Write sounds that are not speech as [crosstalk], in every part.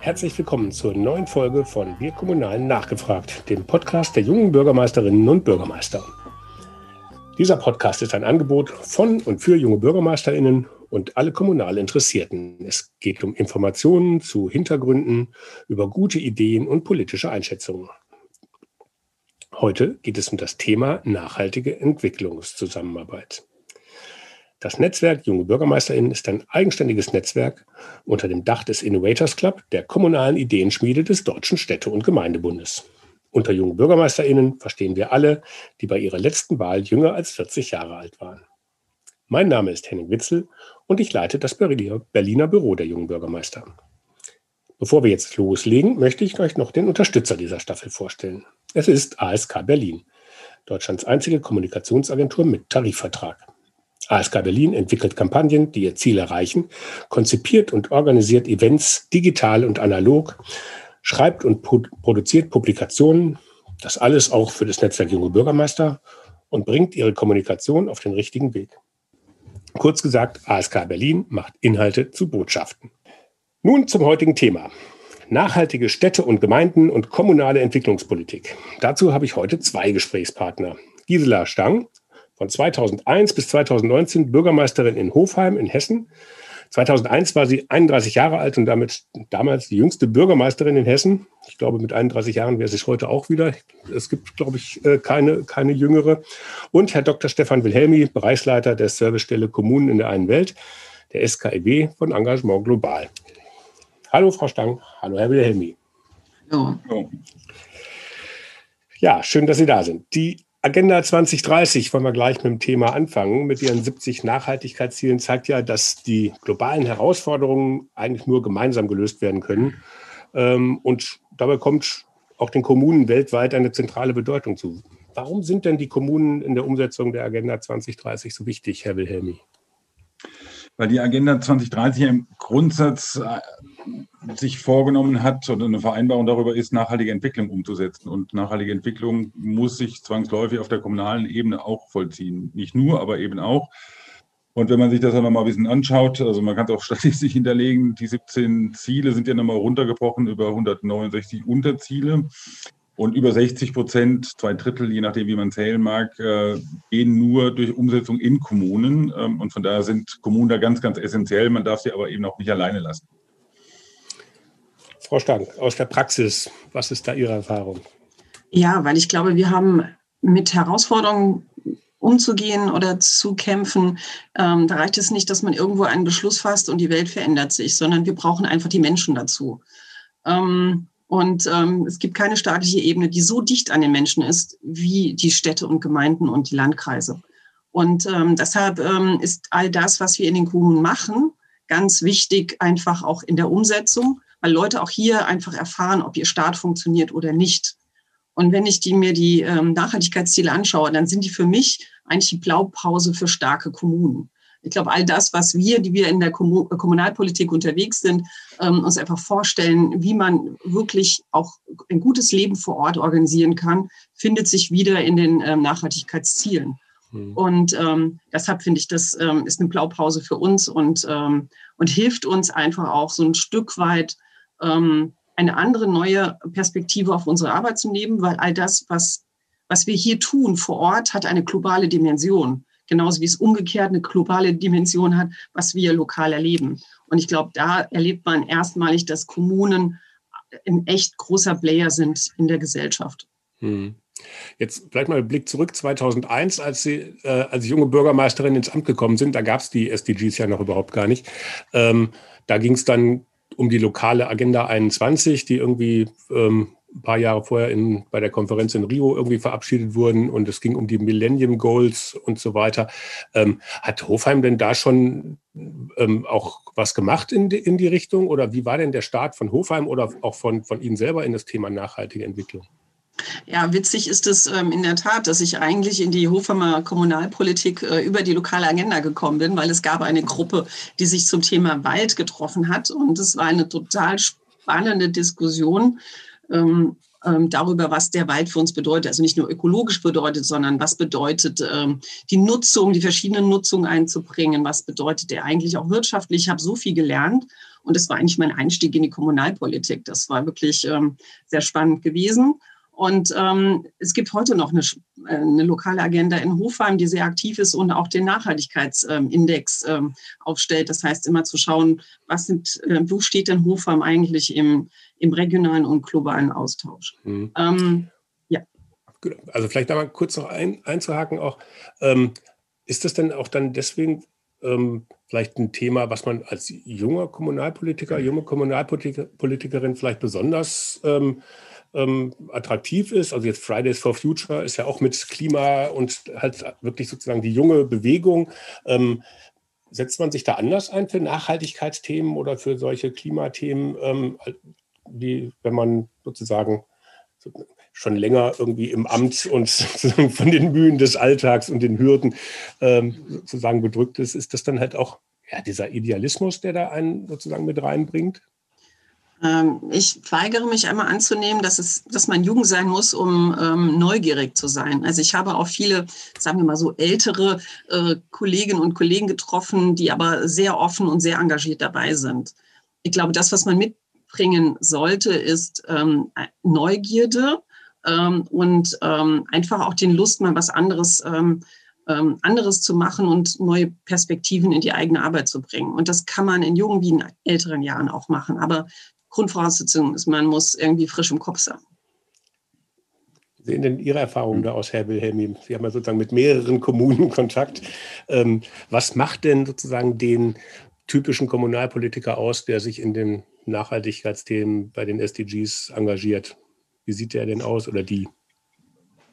Herzlich willkommen zur neuen Folge von Wir Kommunalen nachgefragt, dem Podcast der jungen Bürgermeisterinnen und Bürgermeister. Dieser Podcast ist ein Angebot von und für junge Bürgermeisterinnen und alle kommunal Interessierten. Es geht um Informationen zu Hintergründen, über gute Ideen und politische Einschätzungen. Heute geht es um das Thema nachhaltige Entwicklungszusammenarbeit. Das Netzwerk Junge BürgermeisterInnen ist ein eigenständiges Netzwerk unter dem Dach des Innovators Club, der kommunalen Ideenschmiede des Deutschen Städte- und Gemeindebundes. Unter jungen BürgermeisterInnen verstehen wir alle, die bei ihrer letzten Wahl jünger als 40 Jahre alt waren. Mein Name ist Henning Witzel und ich leite das Berliner Büro der jungen Bürgermeister. Bevor wir jetzt loslegen, möchte ich euch noch den Unterstützer dieser Staffel vorstellen. Es ist ASK Berlin, Deutschlands einzige Kommunikationsagentur mit Tarifvertrag. ASK Berlin entwickelt Kampagnen, die ihr Ziel erreichen, konzipiert und organisiert Events digital und analog, schreibt und produziert Publikationen, das alles auch für das Netzwerk Junge Bürgermeister und bringt ihre Kommunikation auf den richtigen Weg. Kurz gesagt, ASK Berlin macht Inhalte zu Botschaften. Nun zum heutigen Thema. Nachhaltige Städte und Gemeinden und kommunale Entwicklungspolitik. Dazu habe ich heute zwei Gesprächspartner. Gisela Stang, von 2001 bis 2019 Bürgermeisterin in Hofheim in Hessen. 2001 war sie 31 Jahre alt und damit damals die jüngste Bürgermeisterin in Hessen. Ich glaube, mit 31 Jahren wäre sie heute auch wieder. Es gibt, glaube ich, äh, keine, keine jüngere. Und Herr Dr. Stefan Wilhelmi, Bereichsleiter der Servicestelle Kommunen in der einen Welt, der SKEW von Engagement Global. Hallo, Frau Stang. Hallo, Herr Wilhelmi. Hallo. Ja, schön, dass Sie da sind. Die Agenda 2030, wollen wir gleich mit dem Thema anfangen, mit ihren 70 Nachhaltigkeitszielen, zeigt ja, dass die globalen Herausforderungen eigentlich nur gemeinsam gelöst werden können. Ähm, und dabei kommt auch den Kommunen weltweit eine zentrale Bedeutung zu. Warum sind denn die Kommunen in der Umsetzung der Agenda 2030 so wichtig, Herr Wilhelmi? Weil die Agenda 2030 im Grundsatz äh, sich vorgenommen hat oder eine Vereinbarung darüber ist, nachhaltige Entwicklung umzusetzen. Und nachhaltige Entwicklung muss sich zwangsläufig auf der kommunalen Ebene auch vollziehen. Nicht nur, aber eben auch. Und wenn man sich das dann nochmal ein bisschen anschaut, also man kann es auch [laughs] statistisch hinterlegen, die 17 Ziele sind ja nochmal runtergebrochen über 169 Unterziele. Und über 60 Prozent, zwei Drittel, je nachdem, wie man zählen mag, äh, gehen nur durch Umsetzung in Kommunen. Ähm, und von daher sind Kommunen da ganz, ganz essentiell. Man darf sie aber eben auch nicht alleine lassen. Frau Stank, aus der Praxis, was ist da Ihre Erfahrung? Ja, weil ich glaube, wir haben mit Herausforderungen umzugehen oder zu kämpfen. Ähm, da reicht es nicht, dass man irgendwo einen Beschluss fasst und die Welt verändert sich, sondern wir brauchen einfach die Menschen dazu. Ähm, und ähm, es gibt keine staatliche Ebene, die so dicht an den Menschen ist wie die Städte und Gemeinden und die Landkreise. Und ähm, deshalb ähm, ist all das, was wir in den Kommunen machen, ganz wichtig, einfach auch in der Umsetzung weil Leute auch hier einfach erfahren, ob ihr Staat funktioniert oder nicht. Und wenn ich die, mir die ähm, Nachhaltigkeitsziele anschaue, dann sind die für mich eigentlich die Blaupause für starke Kommunen. Ich glaube, all das, was wir, die wir in der Kommunalpolitik unterwegs sind, ähm, uns einfach vorstellen, wie man wirklich auch ein gutes Leben vor Ort organisieren kann, findet sich wieder in den ähm, Nachhaltigkeitszielen. Mhm. Und ähm, deshalb finde ich, das ähm, ist eine Blaupause für uns und, ähm, und hilft uns einfach auch so ein Stück weit ähm, eine andere neue Perspektive auf unsere Arbeit zu nehmen, weil all das, was, was wir hier tun vor Ort, hat eine globale Dimension. Genauso wie es umgekehrt eine globale Dimension hat, was wir lokal erleben. Und ich glaube, da erlebt man erstmalig, dass Kommunen ein echt großer Player sind in der Gesellschaft. Hm. Jetzt vielleicht mal Blick zurück. 2001, als Sie äh, als junge Bürgermeisterin ins Amt gekommen sind, da gab es die SDGs ja noch überhaupt gar nicht. Ähm, da ging es dann um die lokale Agenda 21, die irgendwie ähm, ein paar Jahre vorher in, bei der Konferenz in Rio irgendwie verabschiedet wurden und es ging um die Millennium Goals und so weiter. Ähm, hat Hofheim denn da schon ähm, auch was gemacht in die, in die Richtung oder wie war denn der Start von Hofheim oder auch von, von Ihnen selber in das Thema nachhaltige Entwicklung? Ja, witzig ist es ähm, in der Tat, dass ich eigentlich in die Hofheimer Kommunalpolitik äh, über die lokale Agenda gekommen bin, weil es gab eine Gruppe, die sich zum Thema Wald getroffen hat. Und es war eine total spannende Diskussion. Ähm, ähm, darüber, was der Wald für uns bedeutet. Also nicht nur ökologisch bedeutet, sondern was bedeutet ähm, die Nutzung, die verschiedenen Nutzungen einzubringen, was bedeutet der eigentlich auch wirtschaftlich. Ich habe so viel gelernt und das war eigentlich mein Einstieg in die Kommunalpolitik. Das war wirklich ähm, sehr spannend gewesen. Und ähm, es gibt heute noch eine, eine, lokale Agenda in Hofheim, die sehr aktiv ist und auch den Nachhaltigkeitsindex ähm, aufstellt. Das heißt, immer zu schauen, was sind, äh, wo steht denn Hofheim eigentlich im, im regionalen und globalen Austausch. Mhm. Ähm, ja. Also vielleicht da mal kurz noch ein, einzuhaken auch. Ähm, ist das denn auch dann deswegen ähm, vielleicht ein Thema, was man als junger Kommunalpolitiker, junge Kommunalpolitikerin vielleicht besonders ähm, attraktiv ist. Also jetzt Fridays for Future ist ja auch mit Klima und halt wirklich sozusagen die junge Bewegung. Ähm, setzt man sich da anders ein für Nachhaltigkeitsthemen oder für solche Klimathemen, ähm, wie wenn man sozusagen schon länger irgendwie im Amt und [laughs] von den Mühen des Alltags und den Hürden ähm, sozusagen bedrückt ist, ist das dann halt auch ja, dieser Idealismus, der da einen sozusagen mit reinbringt? Ähm, ich weigere mich einmal anzunehmen, dass, es, dass man jung sein muss, um ähm, neugierig zu sein. Also ich habe auch viele, sagen wir mal so, ältere äh, Kolleginnen und Kollegen getroffen, die aber sehr offen und sehr engagiert dabei sind. Ich glaube, das, was man mitbringen sollte, ist ähm, Neugierde ähm, und ähm, einfach auch den Lust, mal was anderes ähm, anderes zu machen und neue Perspektiven in die eigene Arbeit zu bringen. Und das kann man in jungen wie in älteren Jahren auch machen. Aber Grundvoraussetzung ist, man muss irgendwie frisch im Kopf sein. Wie sehen denn Ihre Erfahrungen da aus, Herr Wilhelmi? Sie haben ja sozusagen mit mehreren Kommunen Kontakt. Ähm, was macht denn sozusagen den typischen Kommunalpolitiker aus, der sich in den Nachhaltigkeitsthemen bei den SDGs engagiert? Wie sieht der denn aus oder die?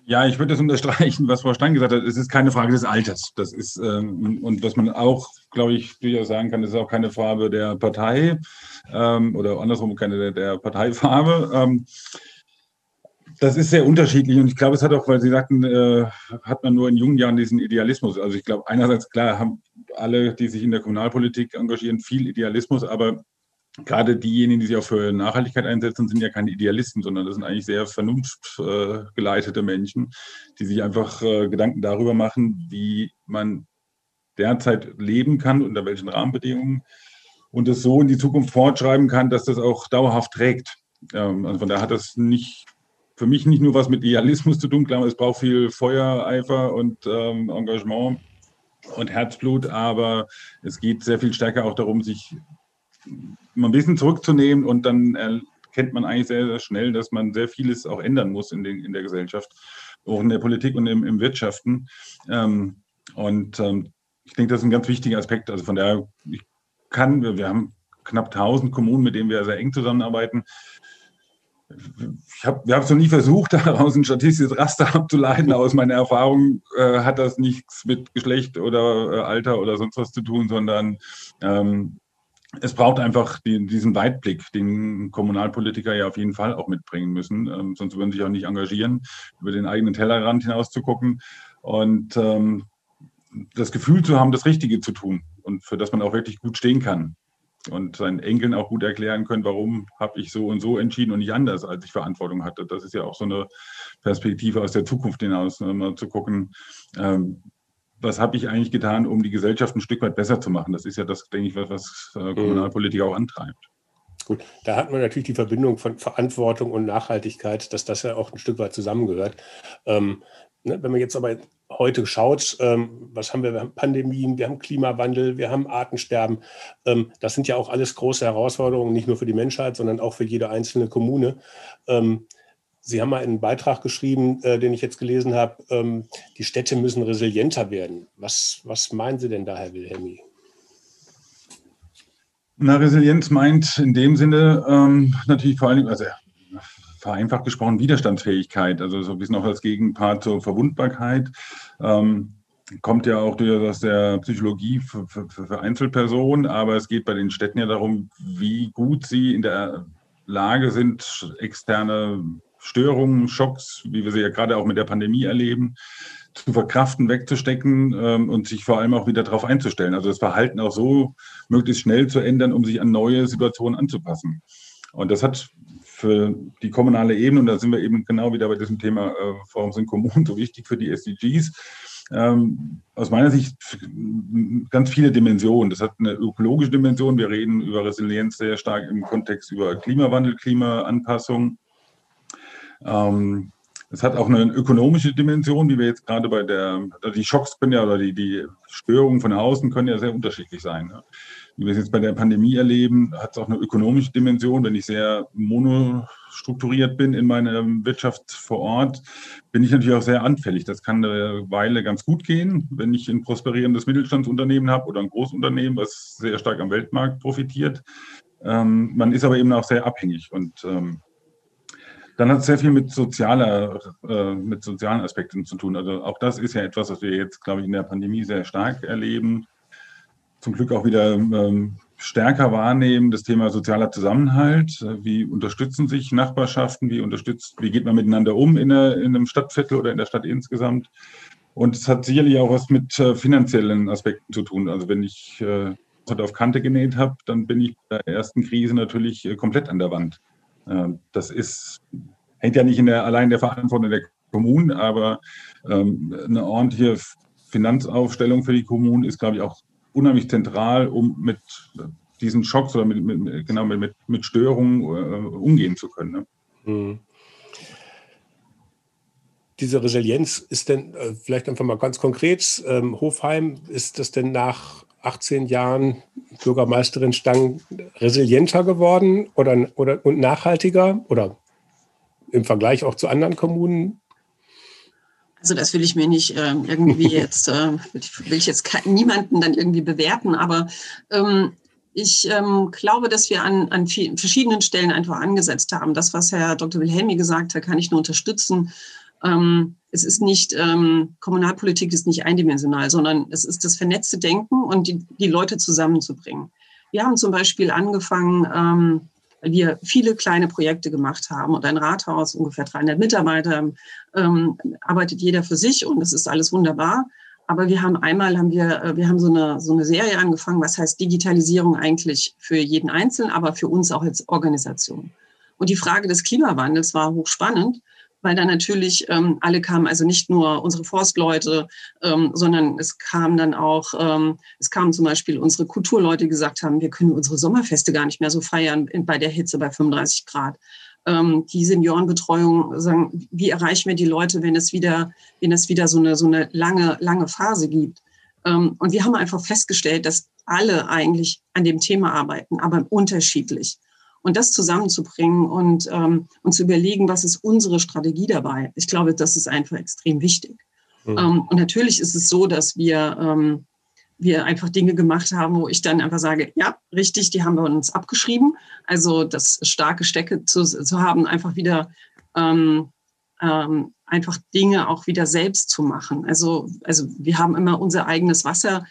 Ja, ich würde das unterstreichen, was Frau Stein gesagt hat. Es ist keine Frage des Alters. Das ist, ähm, und was man auch, glaube ich, durchaus sagen kann, das ist auch keine Farbe der Partei ähm, oder andersrum keine der, der Parteifarbe. Ähm, das ist sehr unterschiedlich und ich glaube, es hat auch, weil Sie sagten, äh, hat man nur in jungen Jahren diesen Idealismus. Also ich glaube, einerseits klar haben alle, die sich in der Kommunalpolitik engagieren, viel Idealismus, aber gerade diejenigen, die sich auch für Nachhaltigkeit einsetzen, sind ja keine Idealisten, sondern das sind eigentlich sehr vernunftgeleitete Menschen, die sich einfach äh, Gedanken darüber machen, wie man derzeit leben kann, unter welchen Rahmenbedingungen und es so in die Zukunft fortschreiben kann, dass das auch dauerhaft trägt. Ähm, also von daher hat das nicht für mich nicht nur was mit Idealismus zu tun, klar, es braucht viel Feuer, Eifer und ähm, Engagement und Herzblut, aber es geht sehr viel stärker auch darum, sich mal ein bisschen zurückzunehmen und dann erkennt man eigentlich sehr, sehr schnell, dass man sehr vieles auch ändern muss in, den, in der Gesellschaft, auch in der Politik und im, im Wirtschaften. Ähm, und ähm, ich denke, das ist ein ganz wichtiger Aspekt. Also von daher, ich kann, wir, wir haben knapp 1000 Kommunen, mit denen wir sehr eng zusammenarbeiten. Ich hab, wir haben es noch nie versucht, [laughs] daraus ein statistisches Raster abzuleiten. Aus meiner Erfahrung äh, hat das nichts mit Geschlecht oder äh, Alter oder sonst was zu tun, sondern ähm, es braucht einfach die, diesen Weitblick, den Kommunalpolitiker ja auf jeden Fall auch mitbringen müssen. Ähm, sonst würden sie sich auch nicht engagieren, über den eigenen Tellerrand hinaus zu gucken und ähm, das Gefühl zu haben, das Richtige zu tun und für das man auch wirklich gut stehen kann und seinen Enkeln auch gut erklären können, warum habe ich so und so entschieden und nicht anders, als ich Verantwortung hatte. Das ist ja auch so eine Perspektive aus der Zukunft hinaus, ne, mal zu gucken, ähm, was habe ich eigentlich getan, um die Gesellschaft ein Stück weit besser zu machen? Das ist ja das, denke ich, was, was äh, Kommunalpolitiker auch antreibt. Gut, da hat man natürlich die Verbindung von Verantwortung und Nachhaltigkeit, dass das ja auch ein Stück weit zusammengehört. Ähm, ne, wenn man jetzt aber heute schaut, ähm, was haben wir? Wir haben Pandemien, wir haben Klimawandel, wir haben Artensterben. Ähm, das sind ja auch alles große Herausforderungen, nicht nur für die Menschheit, sondern auch für jede einzelne Kommune. Sie haben mal einen Beitrag geschrieben, äh, den ich jetzt gelesen habe, ähm, die Städte müssen resilienter werden. Was, was meinen Sie denn da, Herr Wilhelmi? Na, Resilienz meint in dem Sinne ähm, natürlich vor allem, also vereinfacht gesprochen, Widerstandsfähigkeit, also so ein bisschen auch als Gegenpart zur Verwundbarkeit. Ähm, kommt ja auch durchaus aus der Psychologie für, für, für Einzelpersonen, aber es geht bei den Städten ja darum, wie gut sie in der Lage sind, externe Störungen, Schocks, wie wir sie ja gerade auch mit der Pandemie erleben, zu verkraften, wegzustecken ähm, und sich vor allem auch wieder darauf einzustellen. Also das Verhalten auch so möglichst schnell zu ändern, um sich an neue Situationen anzupassen. Und das hat für die kommunale Ebene, und da sind wir eben genau wieder bei diesem Thema, äh, warum sind Kommunen so wichtig für die SDGs, ähm, aus meiner Sicht ganz viele Dimensionen. Das hat eine ökologische Dimension. Wir reden über Resilienz sehr stark im Kontext über Klimawandel, Klimaanpassung. Ähm, es hat auch eine ökonomische Dimension, wie wir jetzt gerade bei der, die Schocks können ja oder die, die Störungen von außen können ja sehr unterschiedlich sein. Ne? Wie wir es jetzt bei der Pandemie erleben, hat es auch eine ökonomische Dimension. Wenn ich sehr monostrukturiert bin in meiner Wirtschaft vor Ort, bin ich natürlich auch sehr anfällig. Das kann eine Weile ganz gut gehen, wenn ich ein prosperierendes Mittelstandsunternehmen habe oder ein Großunternehmen, was sehr stark am Weltmarkt profitiert. Ähm, man ist aber eben auch sehr abhängig und ähm, dann hat es sehr viel mit sozialer, äh, mit sozialen Aspekten zu tun. Also auch das ist ja etwas, was wir jetzt, glaube ich, in der Pandemie sehr stark erleben. Zum Glück auch wieder ähm, stärker wahrnehmen, das Thema sozialer Zusammenhalt. Wie unterstützen sich Nachbarschaften? Wie unterstützt, wie geht man miteinander um in, einer, in einem Stadtviertel oder in der Stadt insgesamt? Und es hat sicherlich auch was mit äh, finanziellen Aspekten zu tun. Also wenn ich äh, auf Kante genäht habe, dann bin ich bei der ersten Krise natürlich äh, komplett an der Wand. Ähm, das ist, hängt ja nicht in der, allein der Verantwortung der Kommunen, aber ähm, eine ordentliche Finanzaufstellung für die Kommunen ist, glaube ich, auch unheimlich zentral, um mit diesen Schocks oder mit, mit genau mit, mit Störungen äh, umgehen zu können. Ne? Mhm. Diese Resilienz ist denn äh, vielleicht einfach mal ganz konkret, ähm, Hofheim, ist das denn nach 18 Jahren Bürgermeisterin Stang resilienter geworden oder, oder und nachhaltiger oder im Vergleich auch zu anderen Kommunen? Also das will ich mir nicht äh, irgendwie [laughs] jetzt, äh, will ich jetzt niemanden dann irgendwie bewerten, aber ähm, ich ähm, glaube, dass wir an, an vielen, verschiedenen Stellen einfach angesetzt haben. Das, was Herr Dr. Wilhelmi gesagt hat, kann ich nur unterstützen. Ähm, es ist nicht, ähm, Kommunalpolitik ist nicht eindimensional, sondern es ist das vernetzte Denken und die, die Leute zusammenzubringen. Wir haben zum Beispiel angefangen, ähm, weil wir viele kleine Projekte gemacht haben und ein Rathaus, ungefähr 300 Mitarbeiter, ähm, arbeitet jeder für sich und das ist alles wunderbar. Aber wir haben einmal haben wir, äh, wir haben so eine, so eine Serie angefangen, was heißt Digitalisierung eigentlich für jeden Einzelnen, aber für uns auch als Organisation. Und die Frage des Klimawandels war hochspannend, weil dann natürlich ähm, alle kamen, also nicht nur unsere Forstleute, ähm, sondern es kamen dann auch, ähm, es kamen zum Beispiel unsere Kulturleute, die gesagt haben, wir können unsere Sommerfeste gar nicht mehr so feiern bei der Hitze bei 35 Grad. Ähm, die Seniorenbetreuung sagen, wie erreichen wir die Leute, wenn es wieder, wenn es wieder so eine, so eine lange, lange Phase gibt. Ähm, und wir haben einfach festgestellt, dass alle eigentlich an dem Thema arbeiten, aber unterschiedlich. Und das zusammenzubringen und, ähm, und zu überlegen, was ist unsere Strategie dabei. Ich glaube, das ist einfach extrem wichtig. Mhm. Ähm, und natürlich ist es so, dass wir, ähm, wir einfach Dinge gemacht haben, wo ich dann einfach sage, ja, richtig, die haben wir uns abgeschrieben. Also das starke Stecke zu, zu haben, einfach wieder ähm, ähm, einfach Dinge auch wieder selbst zu machen. Also, also wir haben immer unser eigenes Wasser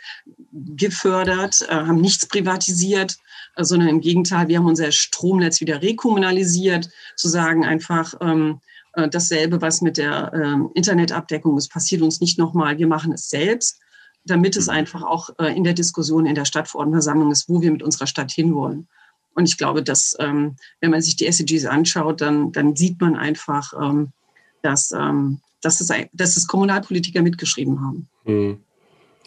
gefördert, äh, haben nichts privatisiert, sondern im Gegenteil, wir haben unser Stromnetz wieder rekommunalisiert, zu sagen einfach, ähm, äh, dasselbe, was mit der ähm, Internetabdeckung ist, passiert uns nicht nochmal, wir machen es selbst, damit es mhm. einfach auch äh, in der Diskussion in der Stadtverordnetenversammlung ist, wo wir mit unserer Stadt hinwollen. Und ich glaube, dass, ähm, wenn man sich die SDGs anschaut, dann, dann sieht man einfach, ähm, dass, ähm, dass, es, dass es Kommunalpolitiker mitgeschrieben haben. Mhm.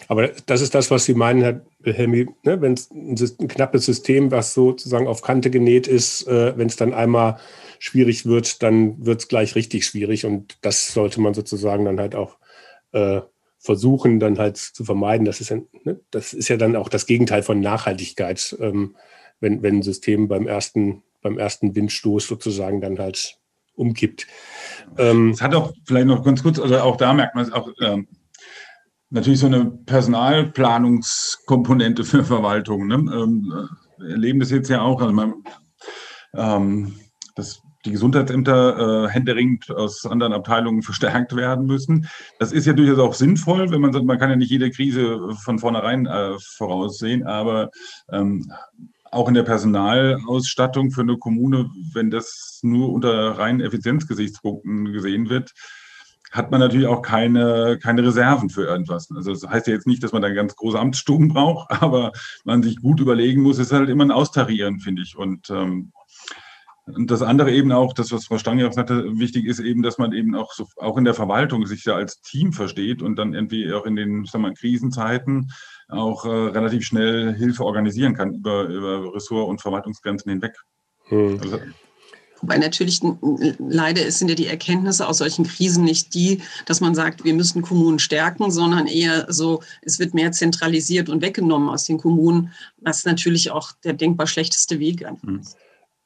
Aber das ist das, was Sie meinen, Herr Helmi, ne? wenn es ein, ein, knappes System, was sozusagen auf Kante genäht ist, äh, wenn es dann einmal schwierig wird, dann wird es gleich richtig schwierig. Und das sollte man sozusagen dann halt auch äh, versuchen, dann halt zu vermeiden. Das ist, ja, ne? das ist ja dann auch das Gegenteil von Nachhaltigkeit, ähm, wenn, wenn ein System beim ersten, beim ersten Windstoß sozusagen dann halt umkippt. Ähm, hat auch vielleicht noch ganz kurz, also auch da merkt man es auch, ähm, natürlich so eine Personalplanungskomponente für Verwaltung. Ne? Ähm, wir erleben das jetzt ja auch. Also man, ähm, dass die Gesundheitsämter äh, händeringend aus anderen Abteilungen verstärkt werden müssen. Das ist ja durchaus auch sinnvoll, wenn man sagt, man kann ja nicht jede Krise von vornherein äh, voraussehen, aber ähm, auch in der Personalausstattung für eine Kommune, wenn das nur unter reinen Effizienzgesichtspunkten gesehen wird, hat man natürlich auch keine, keine Reserven für irgendwas. Also das heißt ja jetzt nicht, dass man da ganz große Amtsstuben braucht, [laughs] aber man sich gut überlegen muss, ist halt immer ein Austarieren, finde ich. Und ähm, Und das andere eben auch, das, was Frau Stange auch sagte, wichtig ist eben, dass man eben auch so, auch in der Verwaltung sich ja als Team versteht und dann irgendwie auch in den sagen wir, Krisenzeiten auch äh, relativ schnell Hilfe organisieren kann über, über Ressort- und Verwaltungsgrenzen hinweg. Hm. Also, Wobei natürlich leider sind ja die Erkenntnisse aus solchen Krisen nicht die, dass man sagt, wir müssen Kommunen stärken, sondern eher so, es wird mehr zentralisiert und weggenommen aus den Kommunen, was natürlich auch der denkbar schlechteste Weg ist. Hm.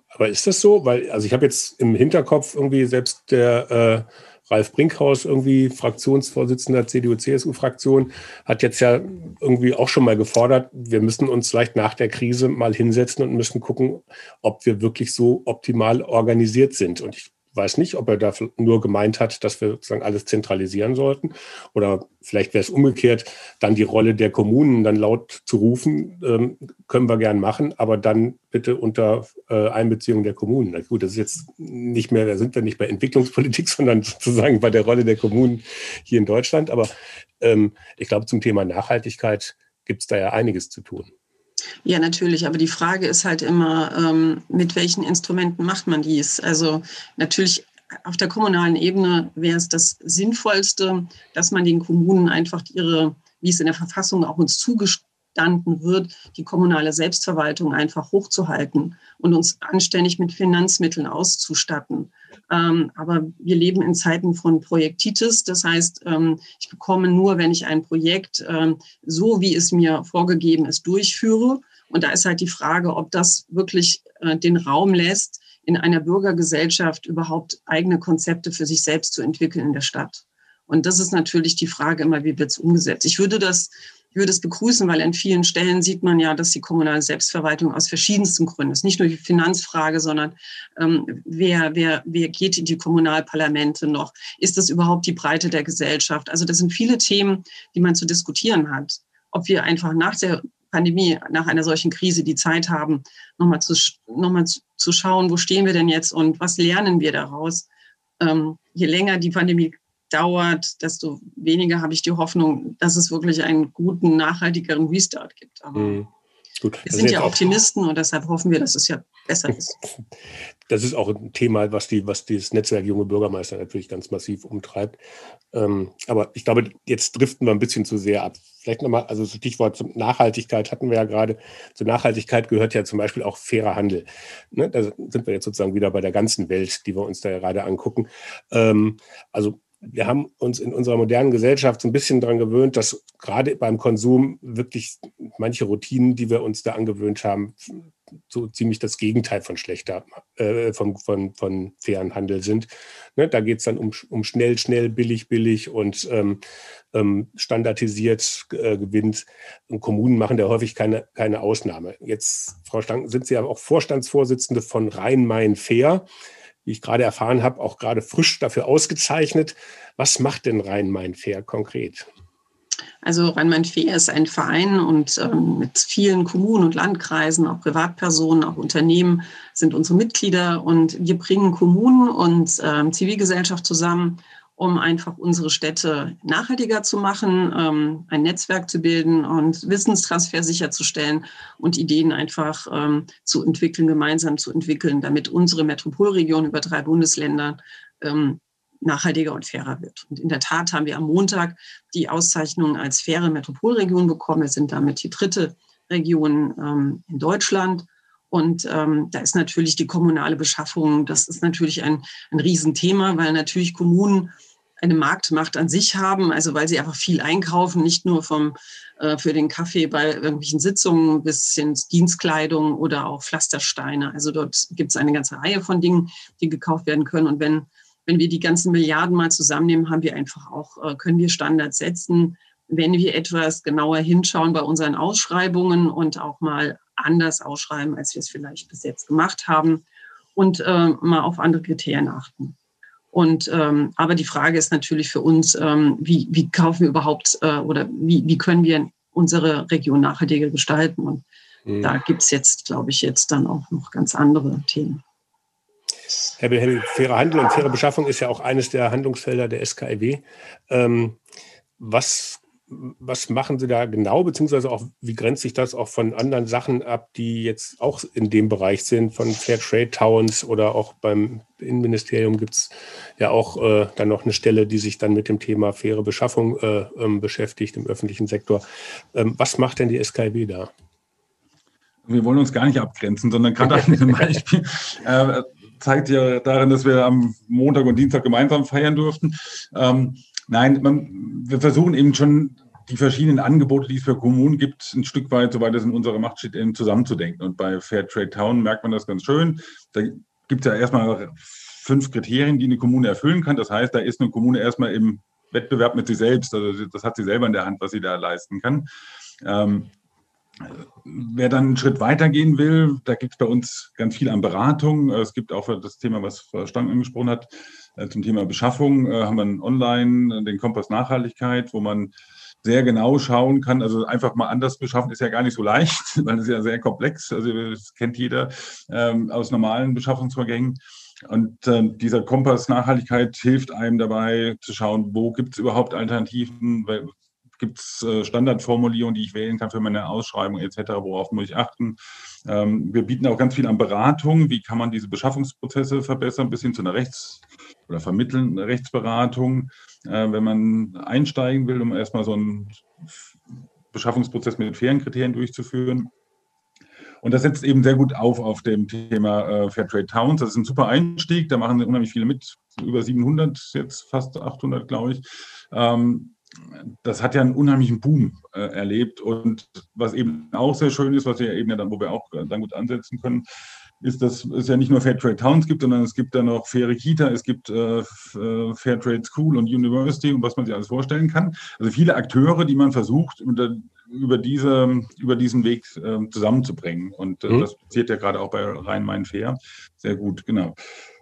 Aber ist das so? Weil, also ich habe jetzt im Hinterkopf irgendwie selbst der äh, Ralf Brinkhaus, irgendwie Fraktionsvorsitzender CDU-CSU-Fraktion, hat jetzt ja irgendwie auch schon mal gefordert, wir müssen uns vielleicht nach der Krise mal hinsetzen und müssen gucken, ob wir wirklich so optimal organisiert sind. Und ich weiß nicht, ob er da nur gemeint hat, dass wir sozusagen alles zentralisieren sollten. Oder vielleicht wäre es umgekehrt, dann die Rolle der Kommunen dann laut zu rufen, ähm, können wir gern machen, aber dann bitte unter äh, Einbeziehung der Kommunen. Na gut, das ist jetzt nicht mehr, da sind wir nicht bei Entwicklungspolitik, [laughs] sondern sozusagen bei der Rolle der Kommunen hier in Deutschland. Aber ähm, ich glaube, zum Thema Nachhaltigkeit gibt es da ja einiges zu tun. Ja, natürlich. Aber die Frage ist halt immer, ähm, mit welchen Instrumenten macht man dies? Also natürlich auf der kommunalen Ebene wäre es das Sinnvollste, dass man den Kommunen einfach ihre, wie es in der Verfassung auch uns zugestanden wird, die kommunale Selbstverwaltung einfach hochzuhalten und uns anständig mit Finanzmitteln auszustatten. Ähm, aber wir leben in Zeiten von Projektitis. Das heißt, ähm, ich bekomme nur, wenn ich ein Projekt ähm, so, wie es mir vorgegeben ist, durchführe. Und da ist halt die Frage, ob das wirklich äh, den Raum lässt, in einer Bürgergesellschaft überhaupt eigene Konzepte für sich selbst zu entwickeln in der Stadt. Und das ist natürlich die Frage immer, wie wird es umgesetzt. Ich würde das ich würde es begrüßen, weil an vielen Stellen sieht man ja, dass die kommunale Selbstverwaltung aus verschiedensten Gründen ist. Nicht nur die Finanzfrage, sondern ähm, wer, wer, wer geht in die Kommunalparlamente noch? Ist das überhaupt die Breite der Gesellschaft? Also das sind viele Themen, die man zu diskutieren hat. Ob wir einfach nach der Pandemie, nach einer solchen Krise die Zeit haben, nochmal zu, noch mal zu, zu schauen, wo stehen wir denn jetzt und was lernen wir daraus? Ähm, je länger die Pandemie dauert, desto weniger habe ich die Hoffnung, dass es wirklich einen guten, nachhaltigeren Restart gibt. Aber mhm. Gut, wir sind ja Optimisten und deshalb hoffen wir, dass es ja besser ist. [laughs] Das ist auch ein Thema, was, die, was dieses Netzwerk Junge Bürgermeister natürlich ganz massiv umtreibt. Ähm, aber ich glaube, jetzt driften wir ein bisschen zu sehr ab. Vielleicht nochmal, also Stichwort Nachhaltigkeit hatten wir ja gerade. Zur Nachhaltigkeit gehört ja zum Beispiel auch fairer Handel. Ne? Da sind wir jetzt sozusagen wieder bei der ganzen Welt, die wir uns da gerade angucken. Ähm, also wir haben uns in unserer modernen Gesellschaft so ein bisschen daran gewöhnt, dass gerade beim Konsum wirklich manche Routinen, die wir uns da angewöhnt haben, so ziemlich das Gegenteil von schlechter, äh, von, von, von fairen Handel sind. Ne, da geht es dann um, um schnell, schnell, billig, billig und ähm, ähm, standardisiert äh, gewinnt. Und Kommunen machen da häufig keine, keine Ausnahme. Jetzt, Frau Stank, sind Sie ja auch Vorstandsvorsitzende von Rhein-Main-Fair wie ich gerade erfahren habe, auch gerade frisch dafür ausgezeichnet. Was macht denn Rhein-Main-Fair konkret? Also Rhein-Main-Fair ist ein Verein und ähm, mit vielen Kommunen und Landkreisen, auch Privatpersonen, auch Unternehmen sind unsere Mitglieder und wir bringen Kommunen und ähm, Zivilgesellschaft zusammen, um einfach unsere Städte nachhaltiger zu machen, ähm, ein Netzwerk zu bilden und Wissenstransfer sicherzustellen und Ideen einfach ähm, zu entwickeln, gemeinsam zu entwickeln, damit unsere Metropolregion über drei Bundesländer ähm, nachhaltiger und fairer wird. Und in der Tat haben wir am Montag die Auszeichnung als faire Metropolregion bekommen. Wir sind damit die dritte Region in Deutschland. Und ähm, da ist natürlich die kommunale Beschaffung, das ist natürlich ein, ein Riesenthema, weil natürlich Kommunen eine Marktmacht an sich haben, also weil sie einfach viel einkaufen, nicht nur vom, äh, für den Kaffee bei irgendwelchen Sitzungen bis hin Dienstkleidung oder auch Pflastersteine. Also dort gibt es eine ganze Reihe von Dingen, die gekauft werden können. Und wenn, wenn wir die ganzen Milliarden mal zusammennehmen, haben wir einfach auch, äh, können wir Standards setzen, wenn wir etwas genauer hinschauen bei unseren Ausschreibungen und auch mal anders ausschreiben, als wir es vielleicht bis jetzt gemacht haben und äh, mal auf andere Kriterien achten. Und ähm, aber die Frage ist natürlich für uns, ähm, wie, wie kaufen wir überhaupt äh, oder wie, wie können wir unsere Region nachhaltiger gestalten? Und mhm. da gibt es jetzt, glaube ich, jetzt dann auch noch ganz andere Themen. Herr Behel, fairer Handel und faire Beschaffung ist ja auch eines der Handlungsfelder der SKIW. Ähm, was was machen Sie da genau, beziehungsweise auch, wie grenzt sich das auch von anderen Sachen ab, die jetzt auch in dem Bereich sind, von Fair Trade Towns oder auch beim Innenministerium gibt es ja auch äh, dann noch eine Stelle, die sich dann mit dem Thema faire Beschaffung äh, ähm, beschäftigt im öffentlichen Sektor. Ähm, was macht denn die SKW da? Wir wollen uns gar nicht abgrenzen, sondern gerade an diesem Beispiel äh, zeigt ja darin, dass wir am Montag und Dienstag gemeinsam feiern durften. Ähm, Nein, man, wir versuchen eben schon die verschiedenen Angebote, die es für Kommunen gibt, ein Stück weit, soweit es in unserer Macht steht, eben zusammenzudenken. Und bei Fair Trade Town merkt man das ganz schön. Da gibt es ja erstmal fünf Kriterien, die eine Kommune erfüllen kann. Das heißt, da ist eine Kommune erstmal im Wettbewerb mit sich selbst. Also das hat sie selber in der Hand, was sie da leisten kann. Ähm, Wer dann einen Schritt weitergehen will, da gibt es bei uns ganz viel an Beratung. Es gibt auch das Thema, was Frau Stang angesprochen hat, zum Thema Beschaffung äh, haben wir online den Kompass Nachhaltigkeit, wo man sehr genau schauen kann. Also einfach mal anders beschaffen ist ja gar nicht so leicht, [laughs] weil es ja sehr komplex. Also das kennt jeder ähm, aus normalen Beschaffungsvorgängen. Und äh, dieser Kompass Nachhaltigkeit hilft einem dabei zu schauen, wo gibt es überhaupt Alternativen, gibt es äh, Standardformulierungen, die ich wählen kann für meine Ausschreibung etc., worauf muss ich achten. Ähm, wir bieten auch ganz viel an Beratung, wie kann man diese Beschaffungsprozesse verbessern, bis hin zu einer Rechts- oder vermitteln Rechtsberatung, äh, wenn man einsteigen will, um erstmal so einen Beschaffungsprozess mit fairen Kriterien durchzuführen. Und das setzt eben sehr gut auf auf dem Thema äh, Fairtrade Towns. Das ist ein super Einstieg. Da machen unheimlich viele mit. Über 700, jetzt fast 800, glaube ich. Ähm, das hat ja einen unheimlichen Boom äh, erlebt. Und was eben auch sehr schön ist, was wir eben ja dann, wo wir auch dann gut ansetzen können, ist, dass es ja nicht nur Fairtrade Towns gibt, sondern es gibt dann noch faire Kita, es gibt äh, äh, Fairtrade School und University und was man sich alles vorstellen kann. Also viele Akteure, die man versucht, über, diese, über diesen Weg äh, zusammenzubringen. Und äh, mhm. das passiert ja gerade auch bei Rhein-Main-Fair. Sehr gut, genau.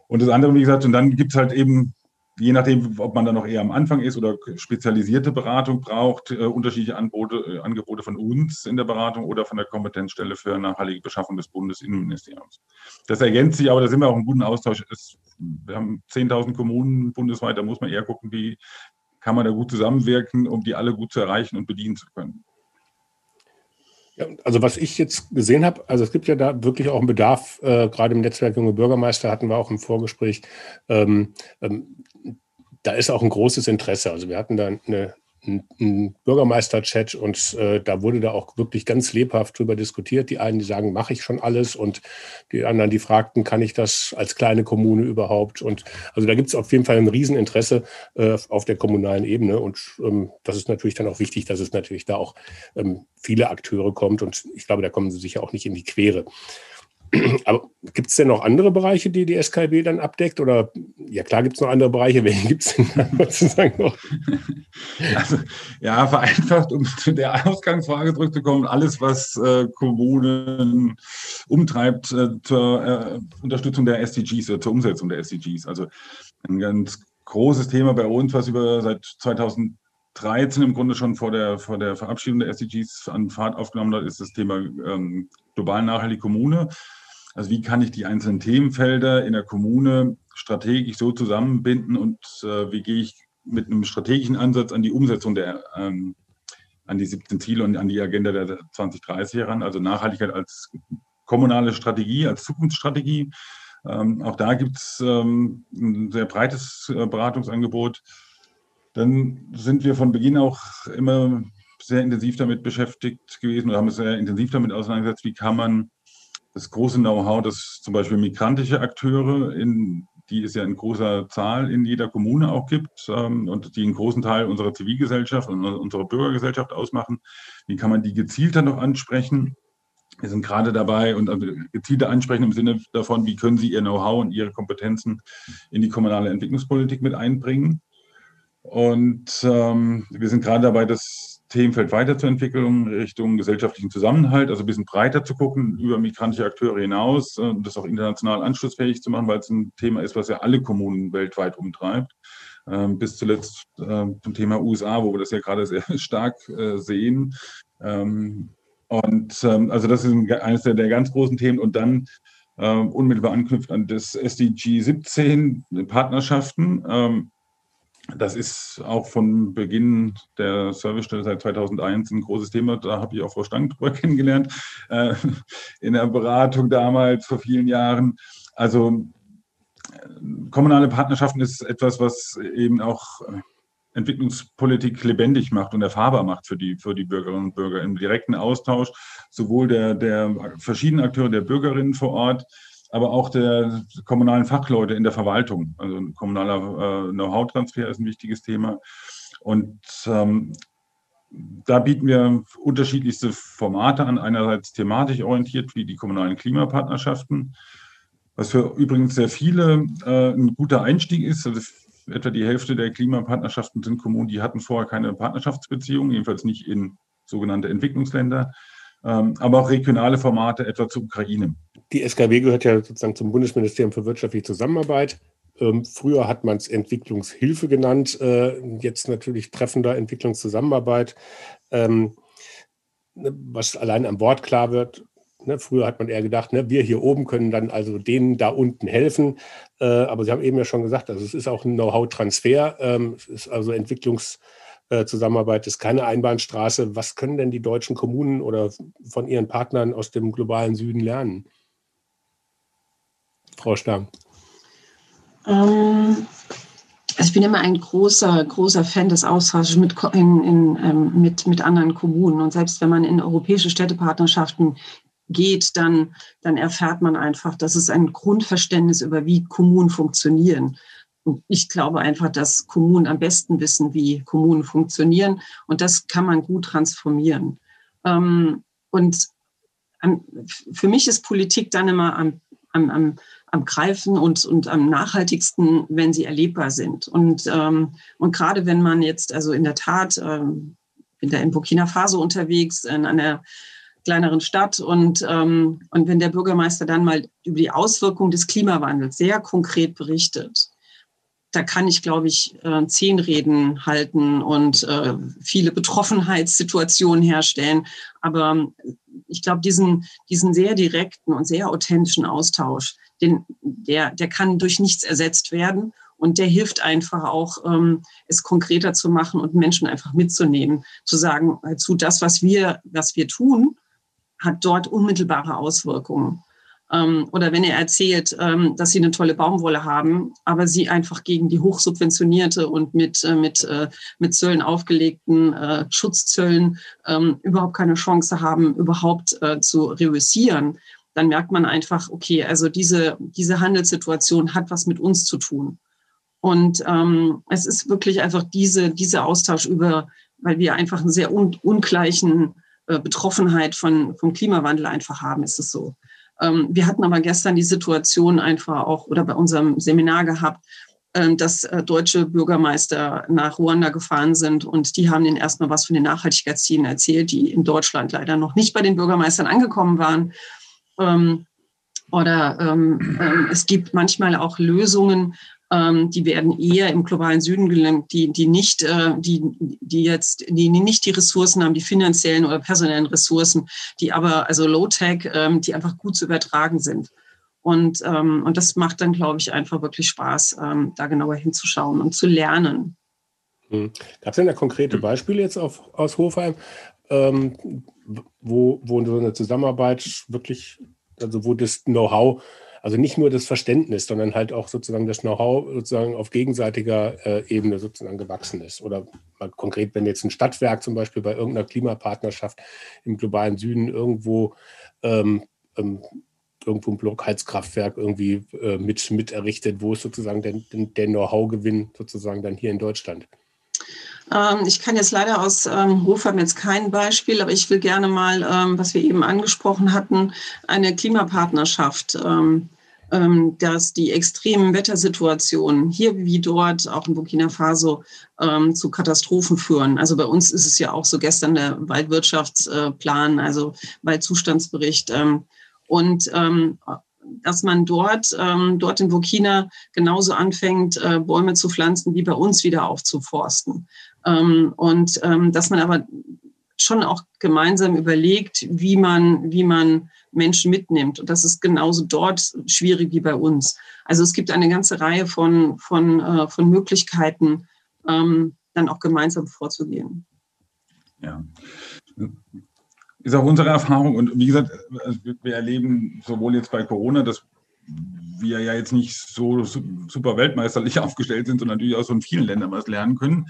Und das andere, wie gesagt, und dann gibt es halt eben je nachdem, ob man da noch eher am Anfang ist oder spezialisierte Beratung braucht, äh, unterschiedliche Angebote, äh, Angebote von uns in der Beratung oder von der Kompetenzstelle für nachhaltige Beschaffung des Bundesinnenministeriums. Das ergänzt sich, aber da sind wir auch im guten Austausch. Es, wir haben 10.000 Kommunen bundesweit, da muss man eher gucken, wie kann man da gut zusammenwirken, um die alle gut zu erreichen und bedienen zu können. Ja, also was ich jetzt gesehen habe, also es gibt ja da wirklich auch einen Bedarf, äh, gerade im Netzwerk Junge Bürgermeister hatten wir auch im Vorgespräch, ähm, ähm, da ist auch ein großes Interesse. Also wir hatten da eine, einen Bürgermeister-Chat und äh, da wurde da auch wirklich ganz lebhaft drüber diskutiert. Die einen, die sagen, mache ich schon alles und die anderen, die fragten, kann ich das als kleine Kommune überhaupt? Und also da gibt es auf jeden Fall ein Rieseninteresse äh, auf der kommunalen Ebene und ähm, das ist natürlich dann auch wichtig, dass es natürlich da auch ähm, viele Akteure kommt und ich glaube, da kommen sie sicher auch nicht in die Quere. Aber gibt es denn noch andere Bereiche, die die SKB dann abdeckt? Oder ja, klar gibt es noch andere Bereiche. [laughs] Welche gibt es denn dann sozusagen noch? [laughs] Also, ja, vereinfacht, um zu der Ausgangsfrage zurückzukommen, alles, was äh, Kommunen umtreibt äh, zur äh, Unterstützung der SDGs, oder zur Umsetzung der SDGs. Also ein ganz großes Thema bei uns, was über seit 2013 im Grunde schon vor der, vor der Verabschiedung der SDGs an Fahrt aufgenommen hat, ist das Thema ähm, global nachhaltige Kommune. Also wie kann ich die einzelnen Themenfelder in der Kommune strategisch so zusammenbinden und äh, wie gehe ich mit einem strategischen Ansatz an die Umsetzung der, ähm, an die 17 Ziele und an die Agenda der 2030 heran, also Nachhaltigkeit als kommunale Strategie, als Zukunftsstrategie. Ähm, auch da gibt es ähm, ein sehr breites äh, Beratungsangebot. Dann sind wir von Beginn auch immer sehr intensiv damit beschäftigt gewesen oder haben uns sehr intensiv damit auseinandergesetzt, wie kann man das große Know-how, das zum Beispiel migrantische Akteure, in, die es ja in großer Zahl in jeder Kommune auch gibt ähm, und die einen großen Teil unserer Zivilgesellschaft und unserer Bürgergesellschaft ausmachen, wie kann man die gezielter noch ansprechen? Wir sind gerade dabei und also gezielter ansprechen im Sinne davon, wie können Sie Ihr Know-how und Ihre Kompetenzen in die kommunale Entwicklungspolitik mit einbringen. Und ähm, wir sind gerade dabei, das Themenfeld weiterzuentwickeln, Richtung gesellschaftlichen Zusammenhalt, also ein bisschen breiter zu gucken, über migrantische Akteure hinaus, äh, das auch international anschlussfähig zu machen, weil es ein Thema ist, was ja alle Kommunen weltweit umtreibt. Ähm, bis zuletzt ähm, zum Thema USA, wo wir das ja gerade sehr [laughs] stark äh, sehen. Ähm, und also das ist eines der, der ganz großen Themen. Und dann unmittelbar anknüpft an das SDG 17, Partnerschaften das ist auch von Beginn der Servicestelle seit 2001 ein großes Thema. Da habe ich auch Frau Stang drüber [laughs] kennengelernt, äh, in der Beratung damals vor vielen Jahren. Also kommunale Partnerschaften ist etwas, was eben auch Entwicklungspolitik lebendig macht und erfahrbar macht für die, für die Bürgerinnen und Bürger im direkten Austausch sowohl der, der verschiedenen Akteure, der Bürgerinnen vor Ort, aber auch der kommunalen Fachleute in der Verwaltung. Also ein kommunaler äh, Know-how-Transfer ist ein wichtiges Thema. Und ähm, da bieten wir unterschiedlichste Formate an. Einerseits thematisch orientiert, wie die kommunalen Klimapartnerschaften, was für übrigens sehr viele äh, ein guter Einstieg ist. Also etwa die Hälfte der Klimapartnerschaften sind Kommunen, die hatten vorher keine Partnerschaftsbeziehungen, jedenfalls nicht in sogenannte Entwicklungsländer. Ähm, aber auch regionale Formate, etwa zur Ukraine. Die SKW gehört ja sozusagen zum Bundesministerium für wirtschaftliche Zusammenarbeit. Ähm, früher hat man es Entwicklungshilfe genannt, äh, jetzt natürlich treffender Entwicklungszusammenarbeit. Ähm, ne, was allein am Wort klar wird, Ne, früher hat man eher gedacht, ne, wir hier oben können dann also denen da unten helfen. Äh, aber Sie haben eben ja schon gesagt, also es ist auch ein Know-how-Transfer. Es ist also Entwicklungs- äh, Zusammenarbeit ist keine Einbahnstraße. Was können denn die deutschen Kommunen oder von ihren Partnern aus dem globalen Süden lernen? Frau Stamm. Ähm, also ich bin immer ein großer, großer Fan des Austauschs mit, in, in, ähm, mit, mit anderen Kommunen. Und selbst wenn man in europäische Städtepartnerschaften geht, dann, dann erfährt man einfach, dass es ein Grundverständnis über wie Kommunen funktionieren. Ich glaube einfach, dass Kommunen am besten wissen, wie Kommunen funktionieren. Und das kann man gut transformieren. Ähm, und für mich ist Politik dann immer am, am, am, am Greifen und, und am nachhaltigsten, wenn sie erlebbar sind. Und, ähm, und gerade wenn man jetzt, also in der Tat, ähm, bin da in Burkina Faso unterwegs, in einer kleineren Stadt und, ähm, und wenn der Bürgermeister dann mal über die Auswirkungen des Klimawandels sehr konkret berichtet, da kann ich, glaube ich, äh, zehn Reden halten und äh, viele Betroffenheitssituationen herstellen. Aber ähm, ich glaube, diesen, diesen sehr direkten und sehr authentischen Austausch, den, der, der kann durch nichts ersetzt werden. Und der hilft einfach auch, ähm, es konkreter zu machen und Menschen einfach mitzunehmen, zu sagen, zu das, was wir, was wir tun, hat dort unmittelbare Auswirkungen. Ähm, oder wenn er erzählt, ähm, dass sie eine tolle Baumwolle haben, aber sie einfach gegen die hochsubventionierte und mit, äh, mit, äh, mit Zöllen aufgelegten äh, Schutzzöllen ähm, überhaupt keine Chance haben, überhaupt äh, zu reüssieren, dann merkt man einfach, okay, also diese, diese Handelssituation hat was mit uns zu tun. Und ähm, es ist wirklich einfach diese, dieser Austausch über, weil wir einfach einen sehr un, ungleichen äh, Betroffenheit von, vom Klimawandel einfach haben, ist es so. Ähm, wir hatten aber gestern die Situation einfach auch oder bei unserem Seminar gehabt, ähm, dass äh, deutsche Bürgermeister nach Ruanda gefahren sind und die haben ihnen erstmal was von den Nachhaltigkeitszielen erzählt, die in Deutschland leider noch nicht bei den Bürgermeistern angekommen waren. Ähm, oder es gibt manchmal auch Lösungen, ähm, die werden eher im globalen Süden gelangt, die, die nicht, äh, die, die jetzt, die nicht die Ressourcen haben, die finanziellen oder personellen Ressourcen, die aber, also Low-Tech, ähm, die einfach gut zu übertragen sind. Und, ähm, und das macht dann, glaube ich, einfach wirklich Spaß, ähm, da genauer hinzuschauen und zu lernen. Hm. Gab es denn da konkrete Beispiele jetzt auf, aus Hofheim, ähm, wo, wo so eine Zusammenarbeit wirklich, also wo das Know-how also nicht nur das Verständnis, sondern halt auch sozusagen das Know-how sozusagen auf gegenseitiger äh, Ebene sozusagen gewachsen ist. Oder mal konkret, wenn jetzt ein Stadtwerk zum Beispiel bei irgendeiner Klimapartnerschaft im globalen Süden irgendwo ähm, ähm, irgendwo ein Blockheizkraftwerk irgendwie äh, mit, mit errichtet, wo ist sozusagen der, der Know-how-Gewinn sozusagen dann hier in Deutschland? Ähm, ich kann jetzt leider aus ähm, Hofheim jetzt kein Beispiel, aber ich will gerne mal, ähm, was wir eben angesprochen hatten, eine Klimapartnerschaft ähm, dass die extremen Wettersituationen hier wie dort, auch in Burkina Faso, ähm, zu Katastrophen führen. Also bei uns ist es ja auch so gestern der Waldwirtschaftsplan, also Waldzustandsbericht. Ähm, und dass man dort, dort in Burkina genauso anfängt, äh, Bäume zu pflanzen, wie bei uns wieder aufzuforsten. und dass man aber schon auch gemeinsam überlegt, wie man, wie man Menschen mitnimmt. Und das ist genauso dort schwierig wie bei uns. Also es gibt eine ganze Reihe von, von, äh, von Möglichkeiten, ähm, dann auch gemeinsam vorzugehen. Ja. Ist auch unsere Erfahrung und wie gesagt, wir erleben sowohl jetzt bei Corona, dass wir ja jetzt nicht so super weltmeisterlich [laughs] aufgestellt sind, sondern natürlich auch so in vielen Ländern was lernen können.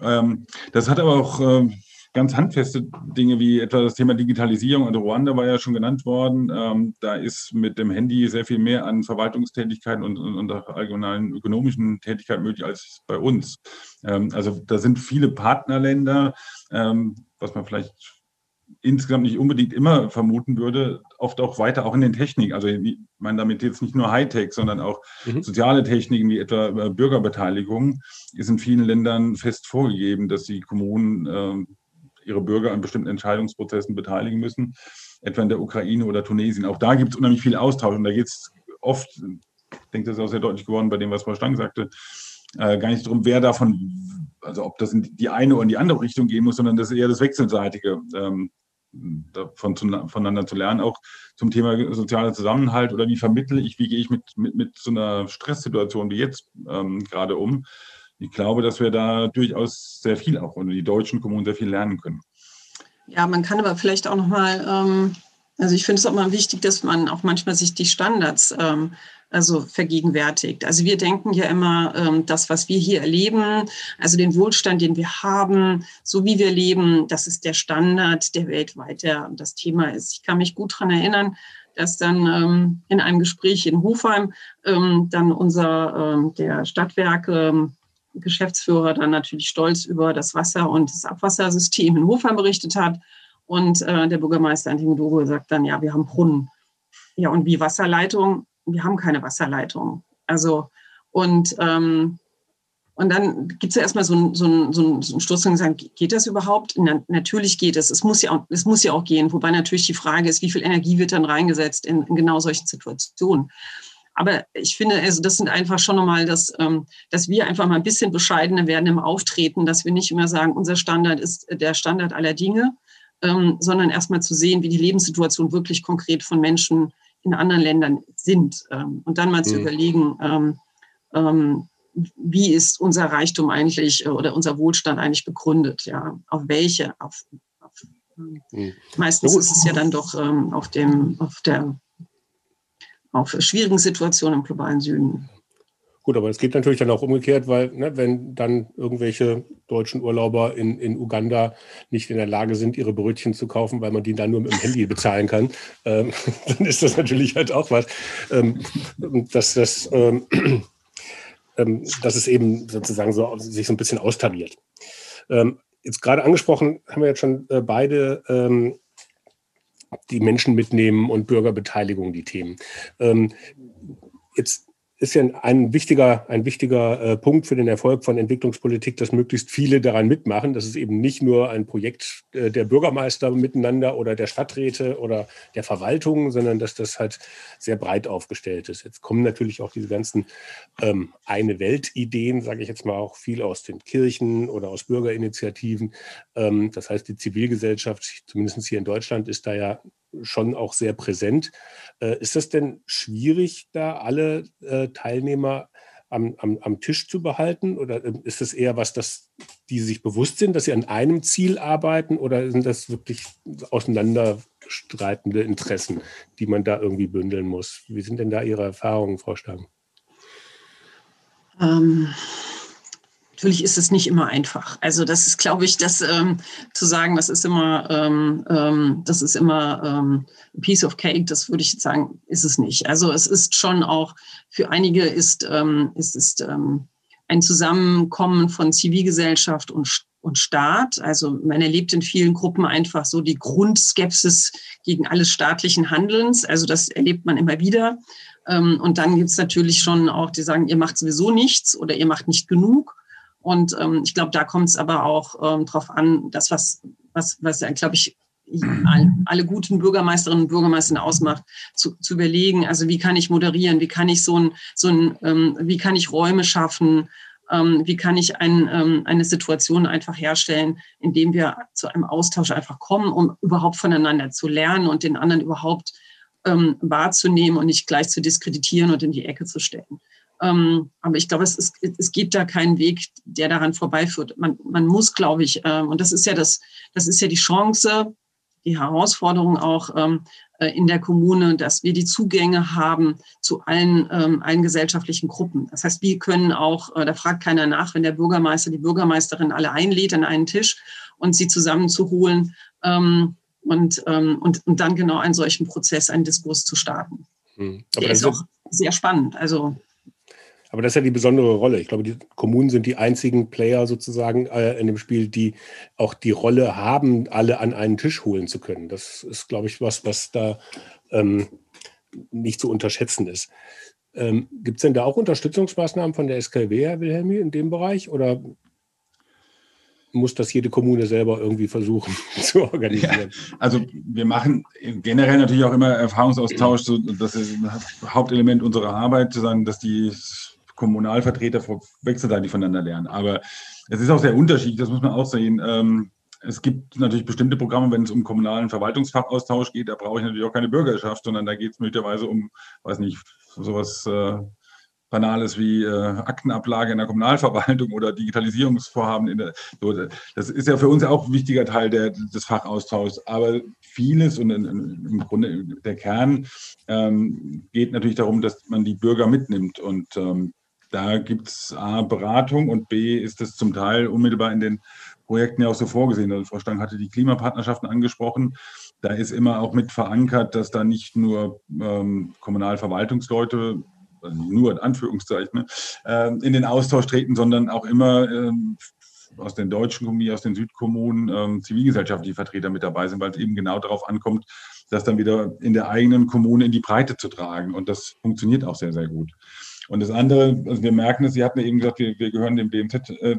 Ähm, das hat aber auch äh, ganz handfeste Dinge wie etwa das Thema Digitalisierung. Also Ruanda war ja schon genannt worden. Ähm, da ist mit dem Handy sehr viel mehr an Verwaltungstätigkeiten und, und, und allgemeinen ökonomischen Tätigkeiten möglich als bei uns. Ähm, also da sind viele Partnerländer, was man vielleicht insgesamt nicht unbedingt immer vermuten würde, oft auch weiter auch in den Techniken. Also ich meine damit jetzt nicht nur Hightech, sondern auch mhm. soziale Techniken wie etwa äh, Bürgerbeteiligung ist in vielen Ländern fest vorgegeben, dass die Kommunen äh, ihre Bürger an bestimmten Entscheidungsprozessen beteiligen müssen, etwa in der Ukraine oder Tunesien. Auch da gibt es unheimlich viel Austausch und da geht es oft, ich denke, das ist auch sehr deutlich geworden bei dem, was Frau Stang sagte, äh, gar nicht darum, wer davon, also ob das in die eine oder in die andere Richtung gehen muss, sondern das ist eher das Wechselseitige. Ähm, davon zu, voneinander zu lernen, auch zum Thema sozialer Zusammenhalt oder wie vermittle ich, wie gehe ich mit, mit, mit so einer Stresssituation wie jetzt ähm, gerade um. Ich glaube, dass wir da durchaus sehr viel auch und die deutschen Kommunen sehr viel lernen können. Ja, man kann aber vielleicht auch nochmal, ähm, also ich finde es auch mal wichtig, dass man auch manchmal sich die Standards ähm, also vergegenwärtigt. Also wir denken ja immer, ähm, das, was wir hier erleben, also den Wohlstand, den wir haben, so wie wir leben, das ist der Standard, der weltweit das Thema ist. Ich kann mich gut daran erinnern, dass dann in einem Gespräch in Hofheim dann unser, der Stadtwerke, Geschäftsführer dann natürlich stolz über das Wasser- und das Abwassersystem in Hofheim berichtet hat. Und äh, der Bürgermeister Antimodogo sagt dann, ja, wir haben Brunnen. Ja, und wie Wasserleitung? wir haben keine Wasserleitung. Also, und, ähm, und dann gibt es ja erstmal so einen so so so ein Sturz und sagen, geht das überhaupt? Na, natürlich geht es. Es muss, ja auch, es muss ja auch gehen. Wobei natürlich die Frage ist, wie viel Energie wird dann reingesetzt in, in genau solchen Situationen. Aber ich finde, also das sind einfach schon nochmal, dass, ähm, dass wir einfach mal ein bisschen bescheidener werden im Auftreten, dass wir nicht immer sagen, unser Standard ist der Standard aller Dinge, ähm, sondern erstmal zu sehen, wie die Lebenssituation wirklich konkret von Menschen in anderen Ländern sind. Ähm, und dann mal mhm. zu überlegen, ähm, ähm, wie ist unser Reichtum eigentlich äh, oder unser Wohlstand eigentlich begründet? Ja, auf welche? Auf, auf mhm. Meistens ist es ja dann doch ähm, auf dem, auf der, auf schwierigen Situationen im globalen Süden. Gut, aber es geht natürlich dann auch umgekehrt, weil ne, wenn dann irgendwelche deutschen Urlauber in, in Uganda nicht in der Lage sind, ihre Brötchen zu kaufen, weil man die dann nur mit dem Handy [laughs] bezahlen kann, ähm, [laughs] dann ist das natürlich halt auch was, ähm, dass, das, ähm, [clears throat] ähm, dass es eben sozusagen so, sich so ein bisschen austariert. Ähm, jetzt gerade angesprochen haben wir jetzt schon äh, beide ähm, die Menschen mitnehmen und Bürgerbeteiligung, die Themen. jetzt ist ja ein wichtiger, ein wichtiger äh, Punkt für den Erfolg von Entwicklungspolitik, dass möglichst viele daran mitmachen, dass es eben nicht nur ein Projekt äh, der Bürgermeister miteinander oder der Stadträte oder der Verwaltung, sondern dass das halt sehr breit aufgestellt ist. Jetzt kommen natürlich auch diese ganzen ähm, eine Welt-Ideen, sage ich jetzt mal auch viel aus den Kirchen oder aus Bürgerinitiativen. Ähm, das heißt, die Zivilgesellschaft, zumindest hier in Deutschland, ist da ja schon auch sehr präsent. Äh, ist das denn schwierig, da alle äh, Teilnehmer am, am, am, Tisch zu behalten? Oder ähm, ist es eher was, dass die sich bewusst sind, dass sie an einem Ziel arbeiten? Oder sind das wirklich auseinanderstreitende Interessen, die man da irgendwie bündeln muss? Wie sind denn da Ihre Erfahrungen, Frau Stang? Ähm, Natürlich ist es nicht immer einfach. Also das ist, glaube ich, das ähm, zu sagen, das ist immer, ähm, ähm, das ist immer ähm, piece of cake. Das würde ich sagen, ist es nicht. Also es ist schon auch für einige ist ähm, ist es ähm, ein Zusammenkommen von Zivilgesellschaft und und Staat. Also man erlebt in vielen Gruppen einfach so die Grundskepsis gegen alles staatlichen Handelns. Also das erlebt man immer wieder. Ähm, und dann gibt es natürlich schon auch, die sagen, ihr macht sowieso nichts oder ihr macht nicht genug. Und ähm, ich glaube, da kommt es aber auch ähm, darauf an, das, was, was, was ja, glaube ich, alle guten Bürgermeisterinnen und Bürgermeister ausmacht, zu, zu überlegen, also wie kann ich moderieren, wie kann ich so ein, so ein ähm, wie kann ich Räume schaffen, ähm, wie kann ich ein, ähm, eine Situation einfach herstellen, indem wir zu einem Austausch einfach kommen, um überhaupt voneinander zu lernen und den anderen überhaupt ähm, wahrzunehmen und nicht gleich zu diskreditieren und in die Ecke zu stellen. Ähm, aber ich glaube, es, ist, es gibt da keinen Weg, der daran vorbeiführt. Man, man muss, glaube ich, ähm, und das ist ja das, das ist ja die Chance, die Herausforderung auch ähm, äh, in der Kommune, dass wir die Zugänge haben zu allen, allen gesellschaftlichen Gruppen. Das heißt, wir können auch, äh, da fragt keiner nach, wenn der Bürgermeister, die Bürgermeisterin alle einlädt an einen Tisch und sie zusammenzuholen und, und, und dann genau einen solchen Prozess, einen Diskurs zu starten. Hm. Der ist auch sehr spannend. Also aber das ist ja die besondere Rolle. Ich glaube, die Kommunen sind die einzigen Player sozusagen äh, in dem Spiel, die auch die Rolle haben, alle an einen Tisch holen zu können. Das ist, glaube ich, was, was da ähm, nicht zu unterschätzen ist. Ähm, Gibt es denn da auch Unterstützungsmaßnahmen von der SKW, Herr Wilhelmi, in dem Bereich? Oder muss das jede Kommune selber irgendwie versuchen [laughs] zu organisieren. Ja, also wir machen generell natürlich auch immer Erfahrungsaustausch. So, das ist ein Hauptelement unserer Arbeit, dass die Kommunalvertreter wechselseitig voneinander lernen. Aber es ist auch sehr unterschiedlich, das muss man auch sehen. Ähm, es gibt natürlich bestimmte Programme, wenn es um kommunalen Verwaltungsfachaustausch geht, da brauche ich natürlich auch keine Bürgerschaft, sondern da geht es möglicherweise um, weiß nicht, sowas äh, Banales wie äh, Aktenablage in der Kommunalverwaltung oder Digitalisierungsvorhaben. In der, das ist ja für uns auch ein wichtiger Teil der, des Fachaustauschs. Aber vieles und in, in, im Grunde der Kern ähm, geht natürlich darum, dass man die Bürger mitnimmt. Und ähm, da gibt es A, Beratung und B, ist es zum Teil unmittelbar in den Projekten ja auch so vorgesehen. Also Frau Stang hatte die Klimapartnerschaften angesprochen. Da ist immer auch mit verankert, dass da nicht nur ähm, Kommunalverwaltungsleute, also nur in Anführungszeichen, äh, in den Austausch treten, sondern auch immer äh, aus den deutschen Kommunen, aus den Südkommunen ähm, zivilgesellschaftliche Vertreter mit dabei sind, weil es eben genau darauf ankommt, das dann wieder in der eigenen Kommune in die Breite zu tragen. Und das funktioniert auch sehr, sehr gut. Und das andere, also wir merken es, Sie hatten eben gesagt, wir, wir gehören dem BMZ, äh,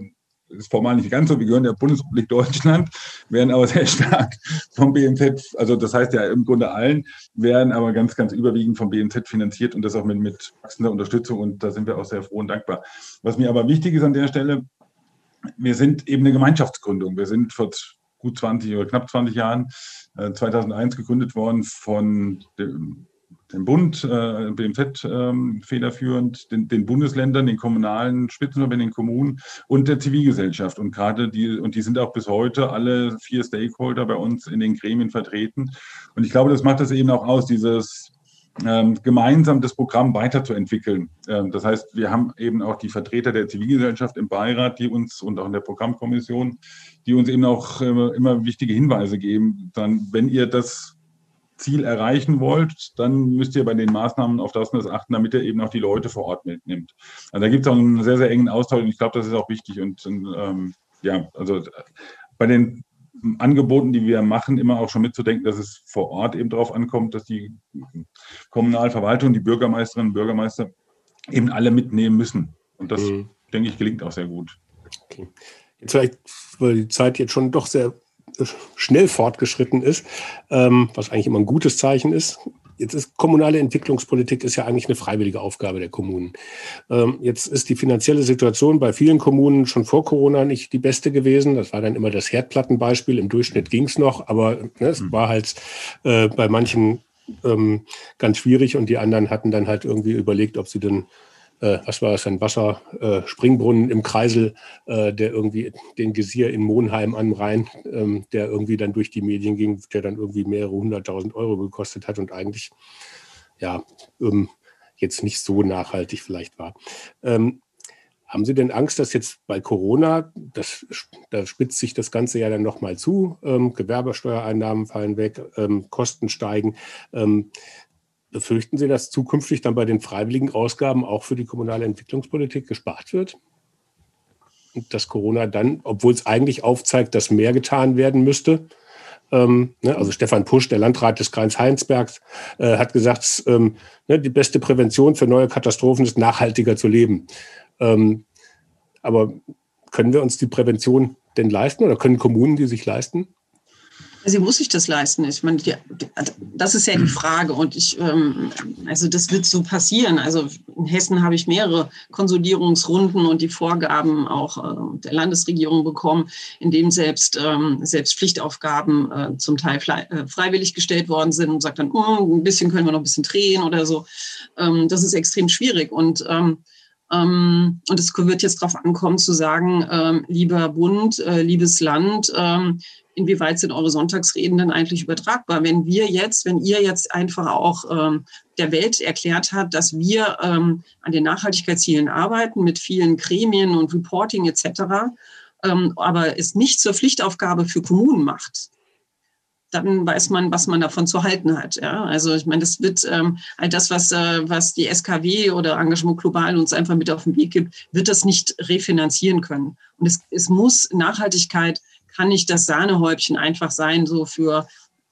ist formal nicht ganz so, wir gehören der Bundesrepublik Deutschland, [laughs] werden aber sehr stark vom BMZ, also das heißt ja im Grunde allen, werden aber ganz, ganz überwiegend vom BMZ finanziert und das auch mit, mit wachsender Unterstützung und da sind wir auch sehr froh und dankbar. Was mir aber wichtig ist an der Stelle, wir sind eben eine Gemeinschaftsgründung. Wir sind vor gut 20 oder knapp 20 Jahren, äh, 2001 gegründet worden von dem den Bund, äh, BMZ ähm, federführend, den, den, Bundesländern, den kommunalen Spitzenverbänden, den Kommunen und der Zivilgesellschaft. Und gerade die, und die sind auch bis heute alle vier Stakeholder bei uns in den Gremien vertreten. Und ich glaube, das macht das eben auch aus, dieses ähm, gemeinsam das Programm weiterzuentwickeln. Ähm, das heißt, wir haben eben auch die Vertreter der Zivilgesellschaft im Beirat, die uns und auch in der Programmkommission, die uns eben auch immer, immer wichtige Hinweise geben. Dann, wenn ihr das Ziel erreichen wollt, dann müsst ihr bei den Maßnahmen auf das und das achten, damit ihr eben auch die Leute vor Ort mitnimmt. Also da gibt es auch einen sehr, sehr engen Austausch und ich glaube, das ist auch wichtig. Und, und ähm, ja, also bei den Angeboten, die wir machen, immer auch schon mitzudenken, dass es vor Ort eben darauf ankommt, dass die Kommunalverwaltung, die Bürgermeisterinnen und Bürgermeister eben alle mitnehmen müssen. Und das, mhm. denke ich, gelingt auch sehr gut. Okay. Jetzt vielleicht, weil die Zeit jetzt schon doch sehr schnell fortgeschritten ist, ähm, was eigentlich immer ein gutes Zeichen ist. Jetzt ist kommunale Entwicklungspolitik ist ja eigentlich eine freiwillige Aufgabe der Kommunen. Ähm, jetzt ist die finanzielle Situation bei vielen Kommunen schon vor Corona nicht die beste gewesen. Das war dann immer das Herdplattenbeispiel. Im Durchschnitt ging es noch, aber ne, es hm. war halt äh, bei manchen ähm, ganz schwierig und die anderen hatten dann halt irgendwie überlegt, ob sie dann äh, was war das, ein Wasserspringbrunnen äh, im Kreisel, äh, der irgendwie den Gesier in Monheim am Rhein, ähm, der irgendwie dann durch die Medien ging, der dann irgendwie mehrere hunderttausend Euro gekostet hat und eigentlich ja ähm, jetzt nicht so nachhaltig vielleicht war. Ähm, haben Sie denn Angst, dass jetzt bei Corona, das, da spitzt sich das Ganze ja dann nochmal zu, ähm, Gewerbesteuereinnahmen fallen weg, ähm, Kosten steigen, ähm, Befürchten Sie, dass zukünftig dann bei den freiwilligen Ausgaben auch für die kommunale Entwicklungspolitik gespart wird? Und dass Corona dann, obwohl es eigentlich aufzeigt, dass mehr getan werden müsste, ähm, ne, also Stefan Pusch, der Landrat des Kreis Heinsbergs, äh, hat gesagt, ähm, ne, die beste Prävention für neue Katastrophen ist nachhaltiger zu leben. Ähm, aber können wir uns die Prävention denn leisten oder können Kommunen die sich leisten? Sie muss sich das leisten. Ich meine, die, also das ist ja die Frage. Und ich, ähm, also das wird so passieren. Also in Hessen habe ich mehrere Konsolidierungsrunden und die Vorgaben auch äh, der Landesregierung bekommen, in dem selbst, ähm, selbst Pflichtaufgaben äh, zum Teil äh, freiwillig gestellt worden sind und sagt dann, oh, ein bisschen können wir noch ein bisschen drehen oder so. Ähm, das ist extrem schwierig. Und ähm, Ähm, und es wird jetzt darauf ankommen zu sagen, ähm, lieber Bund, äh, liebes Land, ähm, inwieweit sind eure Sonntagsreden denn eigentlich übertragbar? Wenn wir jetzt, wenn ihr jetzt einfach auch ähm, der Welt erklärt habt, dass wir ähm, an den Nachhaltigkeitszielen arbeiten mit vielen Gremien und Reporting etc., ähm, aber es nicht zur Pflichtaufgabe für Kommunen macht, dann weiß man, was man davon zu halten hat. Ja? Also ich meine, das wird ähm, all das, was, äh, was die SKW oder Engagement Global uns einfach mit auf den Weg gibt, wird das nicht refinanzieren können. Und es, es muss Nachhaltigkeit kann nicht das Sahnehäubchen einfach sein, so für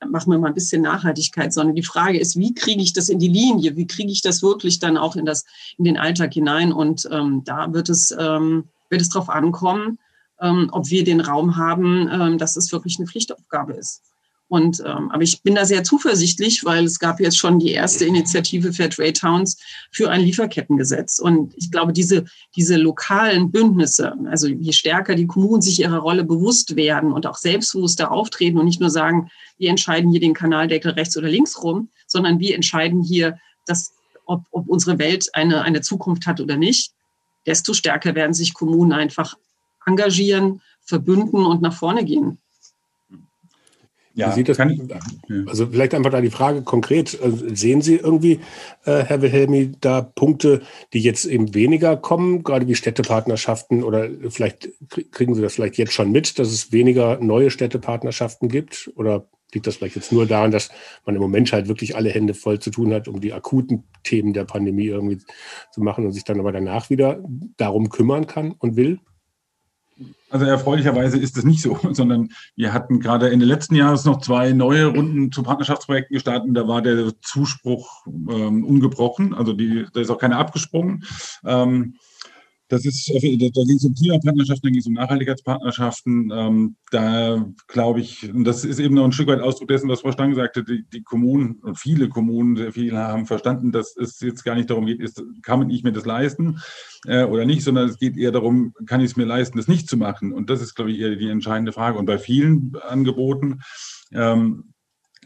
machen wir mal ein bisschen Nachhaltigkeit, sondern die Frage ist, wie kriege ich das in die Linie? Wie kriege ich das wirklich dann auch in das in den Alltag hinein? Und ähm, da wird es ähm, wird es darauf ankommen, ähm, ob wir den Raum haben, ähm, dass es wirklich eine Pflichtaufgabe ist. Und, ähm, aber ich bin da sehr zuversichtlich, weil es gab jetzt schon die erste Initiative Fairtrade Towns für ein Lieferkettengesetz. Und ich glaube, diese, diese lokalen Bündnisse, also je stärker die Kommunen sich ihrer Rolle bewusst werden und auch selbstbewusster auftreten und nicht nur sagen, wir entscheiden hier den Kanaldeckel rechts oder links rum, sondern wir entscheiden hier, dass, ob, ob unsere Welt eine, eine Zukunft hat oder nicht, desto stärker werden sich Kommunen einfach engagieren, verbünden und nach vorne gehen. Ja, Wie sieht das? Ich, also vielleicht einfach da die Frage konkret. Also sehen Sie irgendwie, äh, Herr Wilhelmi, da Punkte, die jetzt eben weniger kommen, gerade wie Städtepartnerschaften oder vielleicht kriegen Sie das vielleicht jetzt schon mit, dass es weniger neue Städtepartnerschaften gibt? Oder liegt das vielleicht jetzt nur daran, dass man im Moment halt wirklich alle Hände voll zu tun hat, um die akuten Themen der Pandemie irgendwie zu machen und sich dann aber danach wieder darum kümmern kann und will? Also erfreulicherweise ist es nicht so, [laughs] sondern wir hatten gerade Ende letzten Jahres noch zwei neue Runden zu Partnerschaftsprojekten gestartet. Da war der Zuspruch ähm, ungebrochen, also die, da ist auch keiner abgesprungen. Ähm, das ist, da ging es um Klimapartnerschaften, da ging es um Nachhaltigkeitspartnerschaften. Ähm, da glaube ich, und das ist eben noch ein Stück weit Ausdruck dessen, was Frau Stang sagte, die, die Kommunen und viele Kommunen, sehr viele haben verstanden, dass es jetzt gar nicht darum geht, ist, kann ich mir das leisten äh, oder nicht, sondern es geht eher darum, kann ich es mir leisten, das nicht zu machen. Und das ist, glaube ich, eher die entscheidende Frage. Und bei vielen Angeboten, ähm,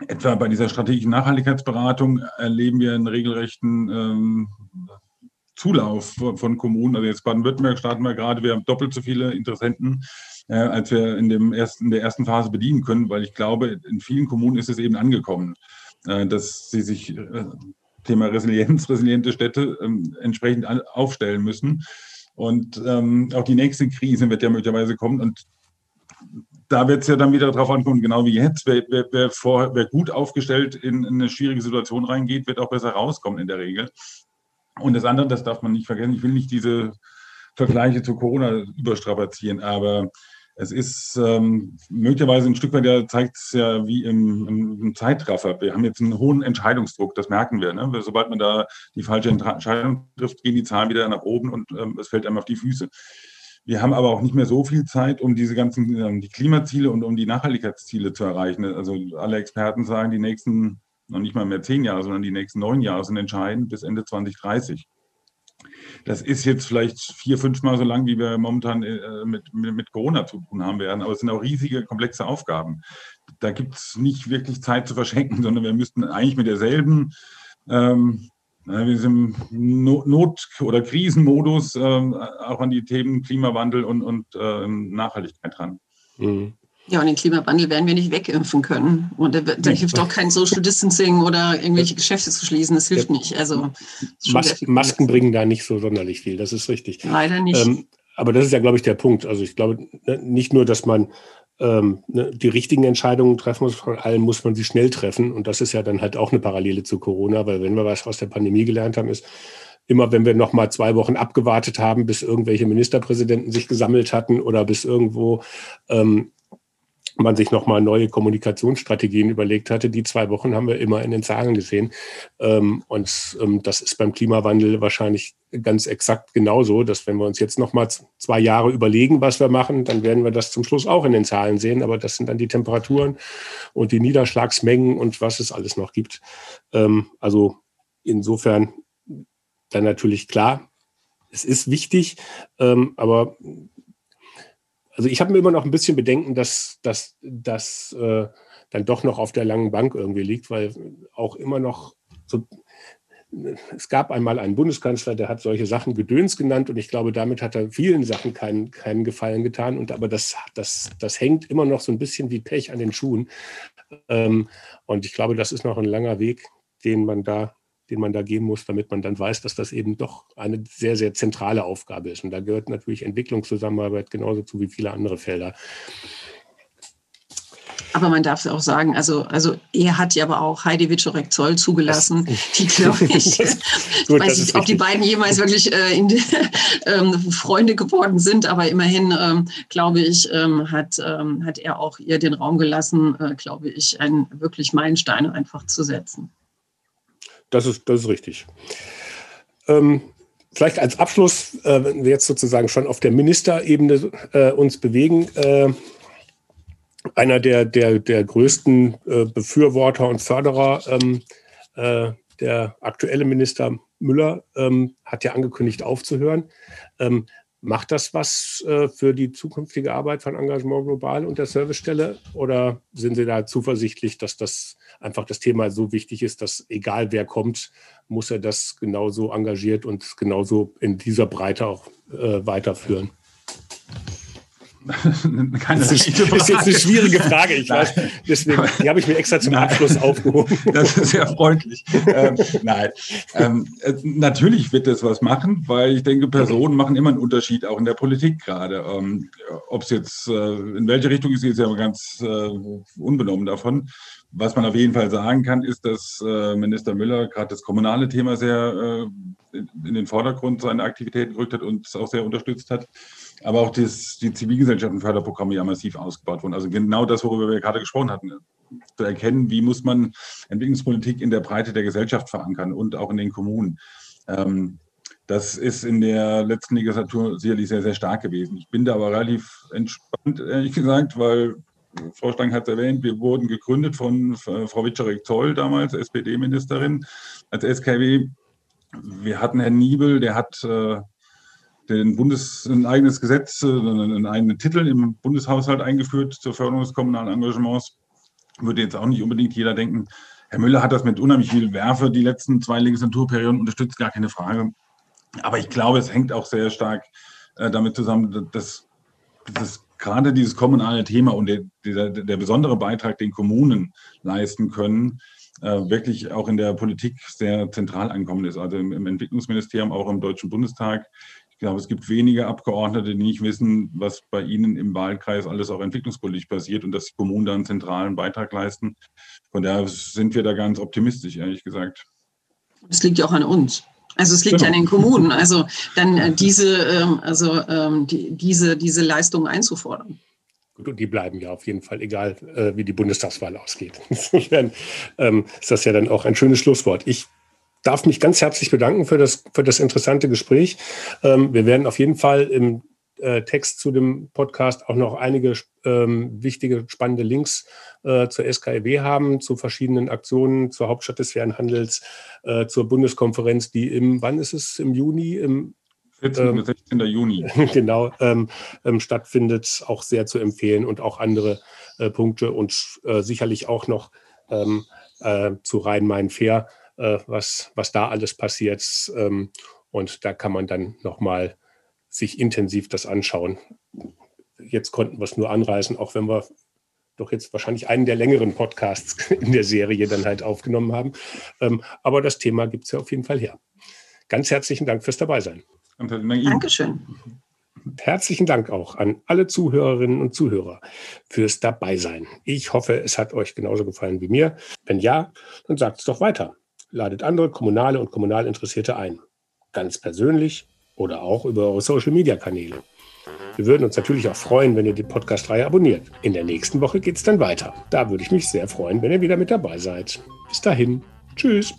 etwa bei dieser strategischen Nachhaltigkeitsberatung, erleben wir einen regelrechten ähm, Zulauf von Kommunen. Also jetzt Baden-Württemberg starten wir gerade, wir haben doppelt so viele Interessenten, äh, als wir in, dem ersten, in der ersten Phase bedienen können, weil ich glaube, in vielen Kommunen ist es eben angekommen, äh, dass sie sich äh, Thema Resilienz, [laughs] resiliente Städte ähm, entsprechend aufstellen müssen. Und ähm, auch die nächste Krise wird ja möglicherweise kommen. Und da wird es ja dann wieder darauf ankommen, genau wie jetzt, wer, wer, wer, vor, wer gut aufgestellt in, in, eine schwierige Situation reingeht, wird auch besser rauskommen in der Regel. Und das andere, das darf man nicht vergessen, ich will nicht diese Vergleiche zu Corona überstrapazieren, aber es ist ähm, möglicherweise ein Stück weit, ja, zeigt es ja wie im, im, Zeitraffer. Wir haben jetzt einen hohen Entscheidungsdruck, das merken wir. Ne? Sobald man da die falsche Entscheidung trifft, gehen die Zahlen wieder nach oben und ähm, es fällt einem auf die Füße. Wir haben aber auch nicht mehr so viel Zeit, um diese ganzen ähm, die Klimaziele und um die Nachhaltigkeitsziele zu erreichen. Also alle Experten sagen, die nächsten noch nicht mal mehr zehn Jahre, sondern die nächsten neun Jahre sind entscheidend bis Ende 2030. Das ist jetzt vielleicht vier, fünfmal so lang, wie wir momentan äh, mit, mit, Corona zu tun haben werden. Aber es sind auch riesige, komplexe Aufgaben. Da gibt es nicht wirklich Zeit zu verschenken, [laughs] sondern wir müssten eigentlich mit derselben, ähm, wir sind im Not- oder Krisenmodus äh, auch an die Themen Klimawandel und, und äh, Nachhaltigkeit ran. Mhm. Ja, und den Klimawandel werden wir nicht wegimpfen können. Und da, da hilft auch kein Social Distancing oder irgendwelche Geschäfte zu schließen. Das hilft nicht. Also Mas Masken bringen da nicht so sonderlich viel. Das ist richtig. Leider nicht. Ähm, aber das ist ja, glaube ich, der Punkt. Also ich glaube ne, nicht nur, dass man ähm, ne, die richtigen Entscheidungen treffen muss, vor allem muss man sie schnell treffen. Und das ist ja dann halt auch eine Parallele zu Corona, weil wenn wir was aus der Pandemie gelernt haben, ist, immer wenn wir noch mal zwei Wochen abgewartet haben, bis irgendwelche Ministerpräsidenten sich gesammelt hatten oder bis irgendwo ähm, man sich nochmal neue Kommunikationsstrategien überlegt hatte. Die zwei Wochen haben wir immer in den Zahlen gesehen. Ähm, und ähm, das ist beim Klimawandel wahrscheinlich ganz exakt genauso, dass wenn wir uns jetzt nochmal zwei Jahre überlegen, was wir machen, dann werden wir das zum Schluss auch in den Zahlen sehen. Aber das sind dann die Temperaturen und die Niederschlagsmengen und was es alles noch gibt. Ähm, also insofern dann natürlich klar, es ist wichtig, aber also ich habe mir immer noch ein bisschen Bedenken, dass das äh, dann doch noch auf der langen Bank irgendwie liegt, weil auch immer noch so es gab einmal einen Bundeskanzler, der hat solche Sachen Gedöns genannt und ich glaube, damit hat er vielen Sachen keinen, keinen Gefallen getan. Und aber das, das, das hängt immer noch so ein bisschen wie Pech an den Schuhen. Ähm, und ich glaube, das ist noch ein langer Weg, den man da den man da gehen muss, damit man dann weiß, dass das eben doch eine sehr, sehr zentrale Aufgabe ist. Und da gehört natürlich Entwicklungszusammenarbeit genauso zu wie viele andere Felder. Aber man darf es auch sagen, also, also er hat ja aber auch Heidi Wiczorek-Zoll zugelassen, das, die, glaube [laughs] ich, das, ich gut, weiß nicht, ob die beiden jemals wirklich äh, die, [laughs] ähm, Freunde geworden sind, aber immerhin, ähm, glaube ich, ähm, hat, ähm, hat er auch ihr den Raum gelassen, äh, glaube ich, einen wirklich Meilenstein einfach zu setzen. Das ist, das ist richtig. Ähm, vielleicht als Abschluss, äh, wenn wir jetzt sozusagen schon auf der Ministerebene äh, uns bewegen, äh, einer der, der, der größten äh, Befürworter und Förderer, ähm, äh, der aktuelle Minister Müller, ähm, hat ja angekündigt aufzuhören. Ähm, macht das was äh, für die zukünftige Arbeit von Engagement Global und der Servicestelle? Oder sind Sie da zuversichtlich, dass das einfach das Thema so wichtig ist, dass egal wer kommt, muss er das genauso engagiert und genauso in dieser Breite auch äh, weiterführen? [laughs] Keine das ist, ist, jetzt eine schwierige Frage, ich nein. weiß. Deswegen, die habe ich mir extra zum nein. Abschluss aufgehoben. [laughs] Das ist sehr freundlich. ähm, nein, ähm, äh, natürlich wird das was machen, weil ich denke, Personen machen immer einen Unterschied, auch in der Politik gerade. Ähm, Ob es jetzt äh, in welche Richtung ist, ist ja ganz äh, unbenommen davon. Was man auf jeden Fall sagen kann, ist, dass äh, Minister Müller gerade das kommunale Thema sehr äh, in den Vordergrund seiner Aktivitäten gerückt hat und es auch sehr unterstützt hat aber auch das, die Zivilgesellschaftenförderprogramme ja massiv ausgebaut wurden. Also genau das, worüber wir gerade gesprochen hatten, zu erkennen, wie muss man Entwicklungspolitik in der Breite der Gesellschaft verankern und auch in den Kommunen. Ähm, das ist in der letzten Legislatur sicherlich sehr, sehr stark gewesen. Ich bin da aber relativ entspannt, ehrlich gesagt, weil Frau Stang hat es erwähnt, wir wurden gegründet von Frau Witscharek-Zoll, damals SPD-Ministerin, als SKW. Wir hatten Herrn Niebel, der hat äh, den Bundes, ein eigenes Gesetz, äh, einen eigenen Titel im Bundeshaushalt eingeführt zur Förderung des kommunalen Engagements. Würde jetzt auch nicht unbedingt jeder denken. Herr Müller hat das mit unheimlich viel Werfe die letzten zwei Legislaturperioden unterstützt, gar keine Frage. Aber ich glaube, es hängt auch sehr stark äh, damit zusammen, dass, dass gerade dieses kommunale Thema und der, der, der besondere Beitrag, den Kommunen leisten können, äh, wirklich auch in der Politik sehr zentral ankommen ist. Also im, im Entwicklungsministerium, auch im Deutschen Bundestag ich glaube, es gibt wenige Abgeordnete, die nicht wissen, was bei ihnen im Wahlkreis alles auch entwicklungspolitisch passiert und dass die Kommunen da einen zentralen Beitrag leisten. Von daher sind wir da ganz optimistisch, ehrlich gesagt. Das liegt ja auch an uns. Also es liegt genau. an den Kommunen, [laughs] also dann äh, diese, ähm, also ähm, die, diese, diese Leistungen einzufordern. Gut, und die bleiben ja auf jeden Fall, egal äh, wie die Bundestagswahl ausgeht. [laughs] Insofern ähm, ist das ja dann auch ein schönes Schlusswort. Ich darf mich ganz herzlich bedanken für das, für das interessante Gespräch. Ähm, wir werden auf jeden Fall im äh, Text zu dem Podcast auch noch einige ähm, wichtige, spannende Links äh, zur SKEW haben, zu verschiedenen Aktionen, zur Hauptstadt des fairen Handels, äh, zur Bundeskonferenz, die im, wann ist es, im Juni, im 14. Ähm, 16. Juni. [laughs] genau, ähm, ähm, stattfindet, auch sehr zu empfehlen und auch andere äh, Punkte und äh, sicherlich auch noch ähm, äh, zu Rhein-Main-Fair äh, was, was da alles passiert. Ähm, und da kann man dann nochmal sich intensiv das anschauen. Jetzt konnten wir es nur anreißen, auch wenn wir doch jetzt wahrscheinlich einen der längeren Podcasts [laughs] in der Serie dann halt aufgenommen haben. Ähm, aber das Thema gibt es ja auf jeden Fall her. Ganz herzlichen Dank fürs Dabeisein. Dankeschön. Herzlichen Dank auch an alle Zuhörerinnen und Zuhörer fürs Dabeisein. Ich hoffe, es hat euch genauso gefallen wie mir. Wenn ja, dann sagt es doch weiter ladet andere kommunale und kommunal Interessierte ein. Ganz persönlich oder auch über eure Social-Media-Kanäle. Wir würden uns natürlich auch freuen, wenn ihr die Podcast-Reihe abonniert. In der nächsten Woche geht es dann weiter. Da würde ich mich sehr freuen, wenn ihr wieder mit dabei seid. Bis dahin. Tschüss.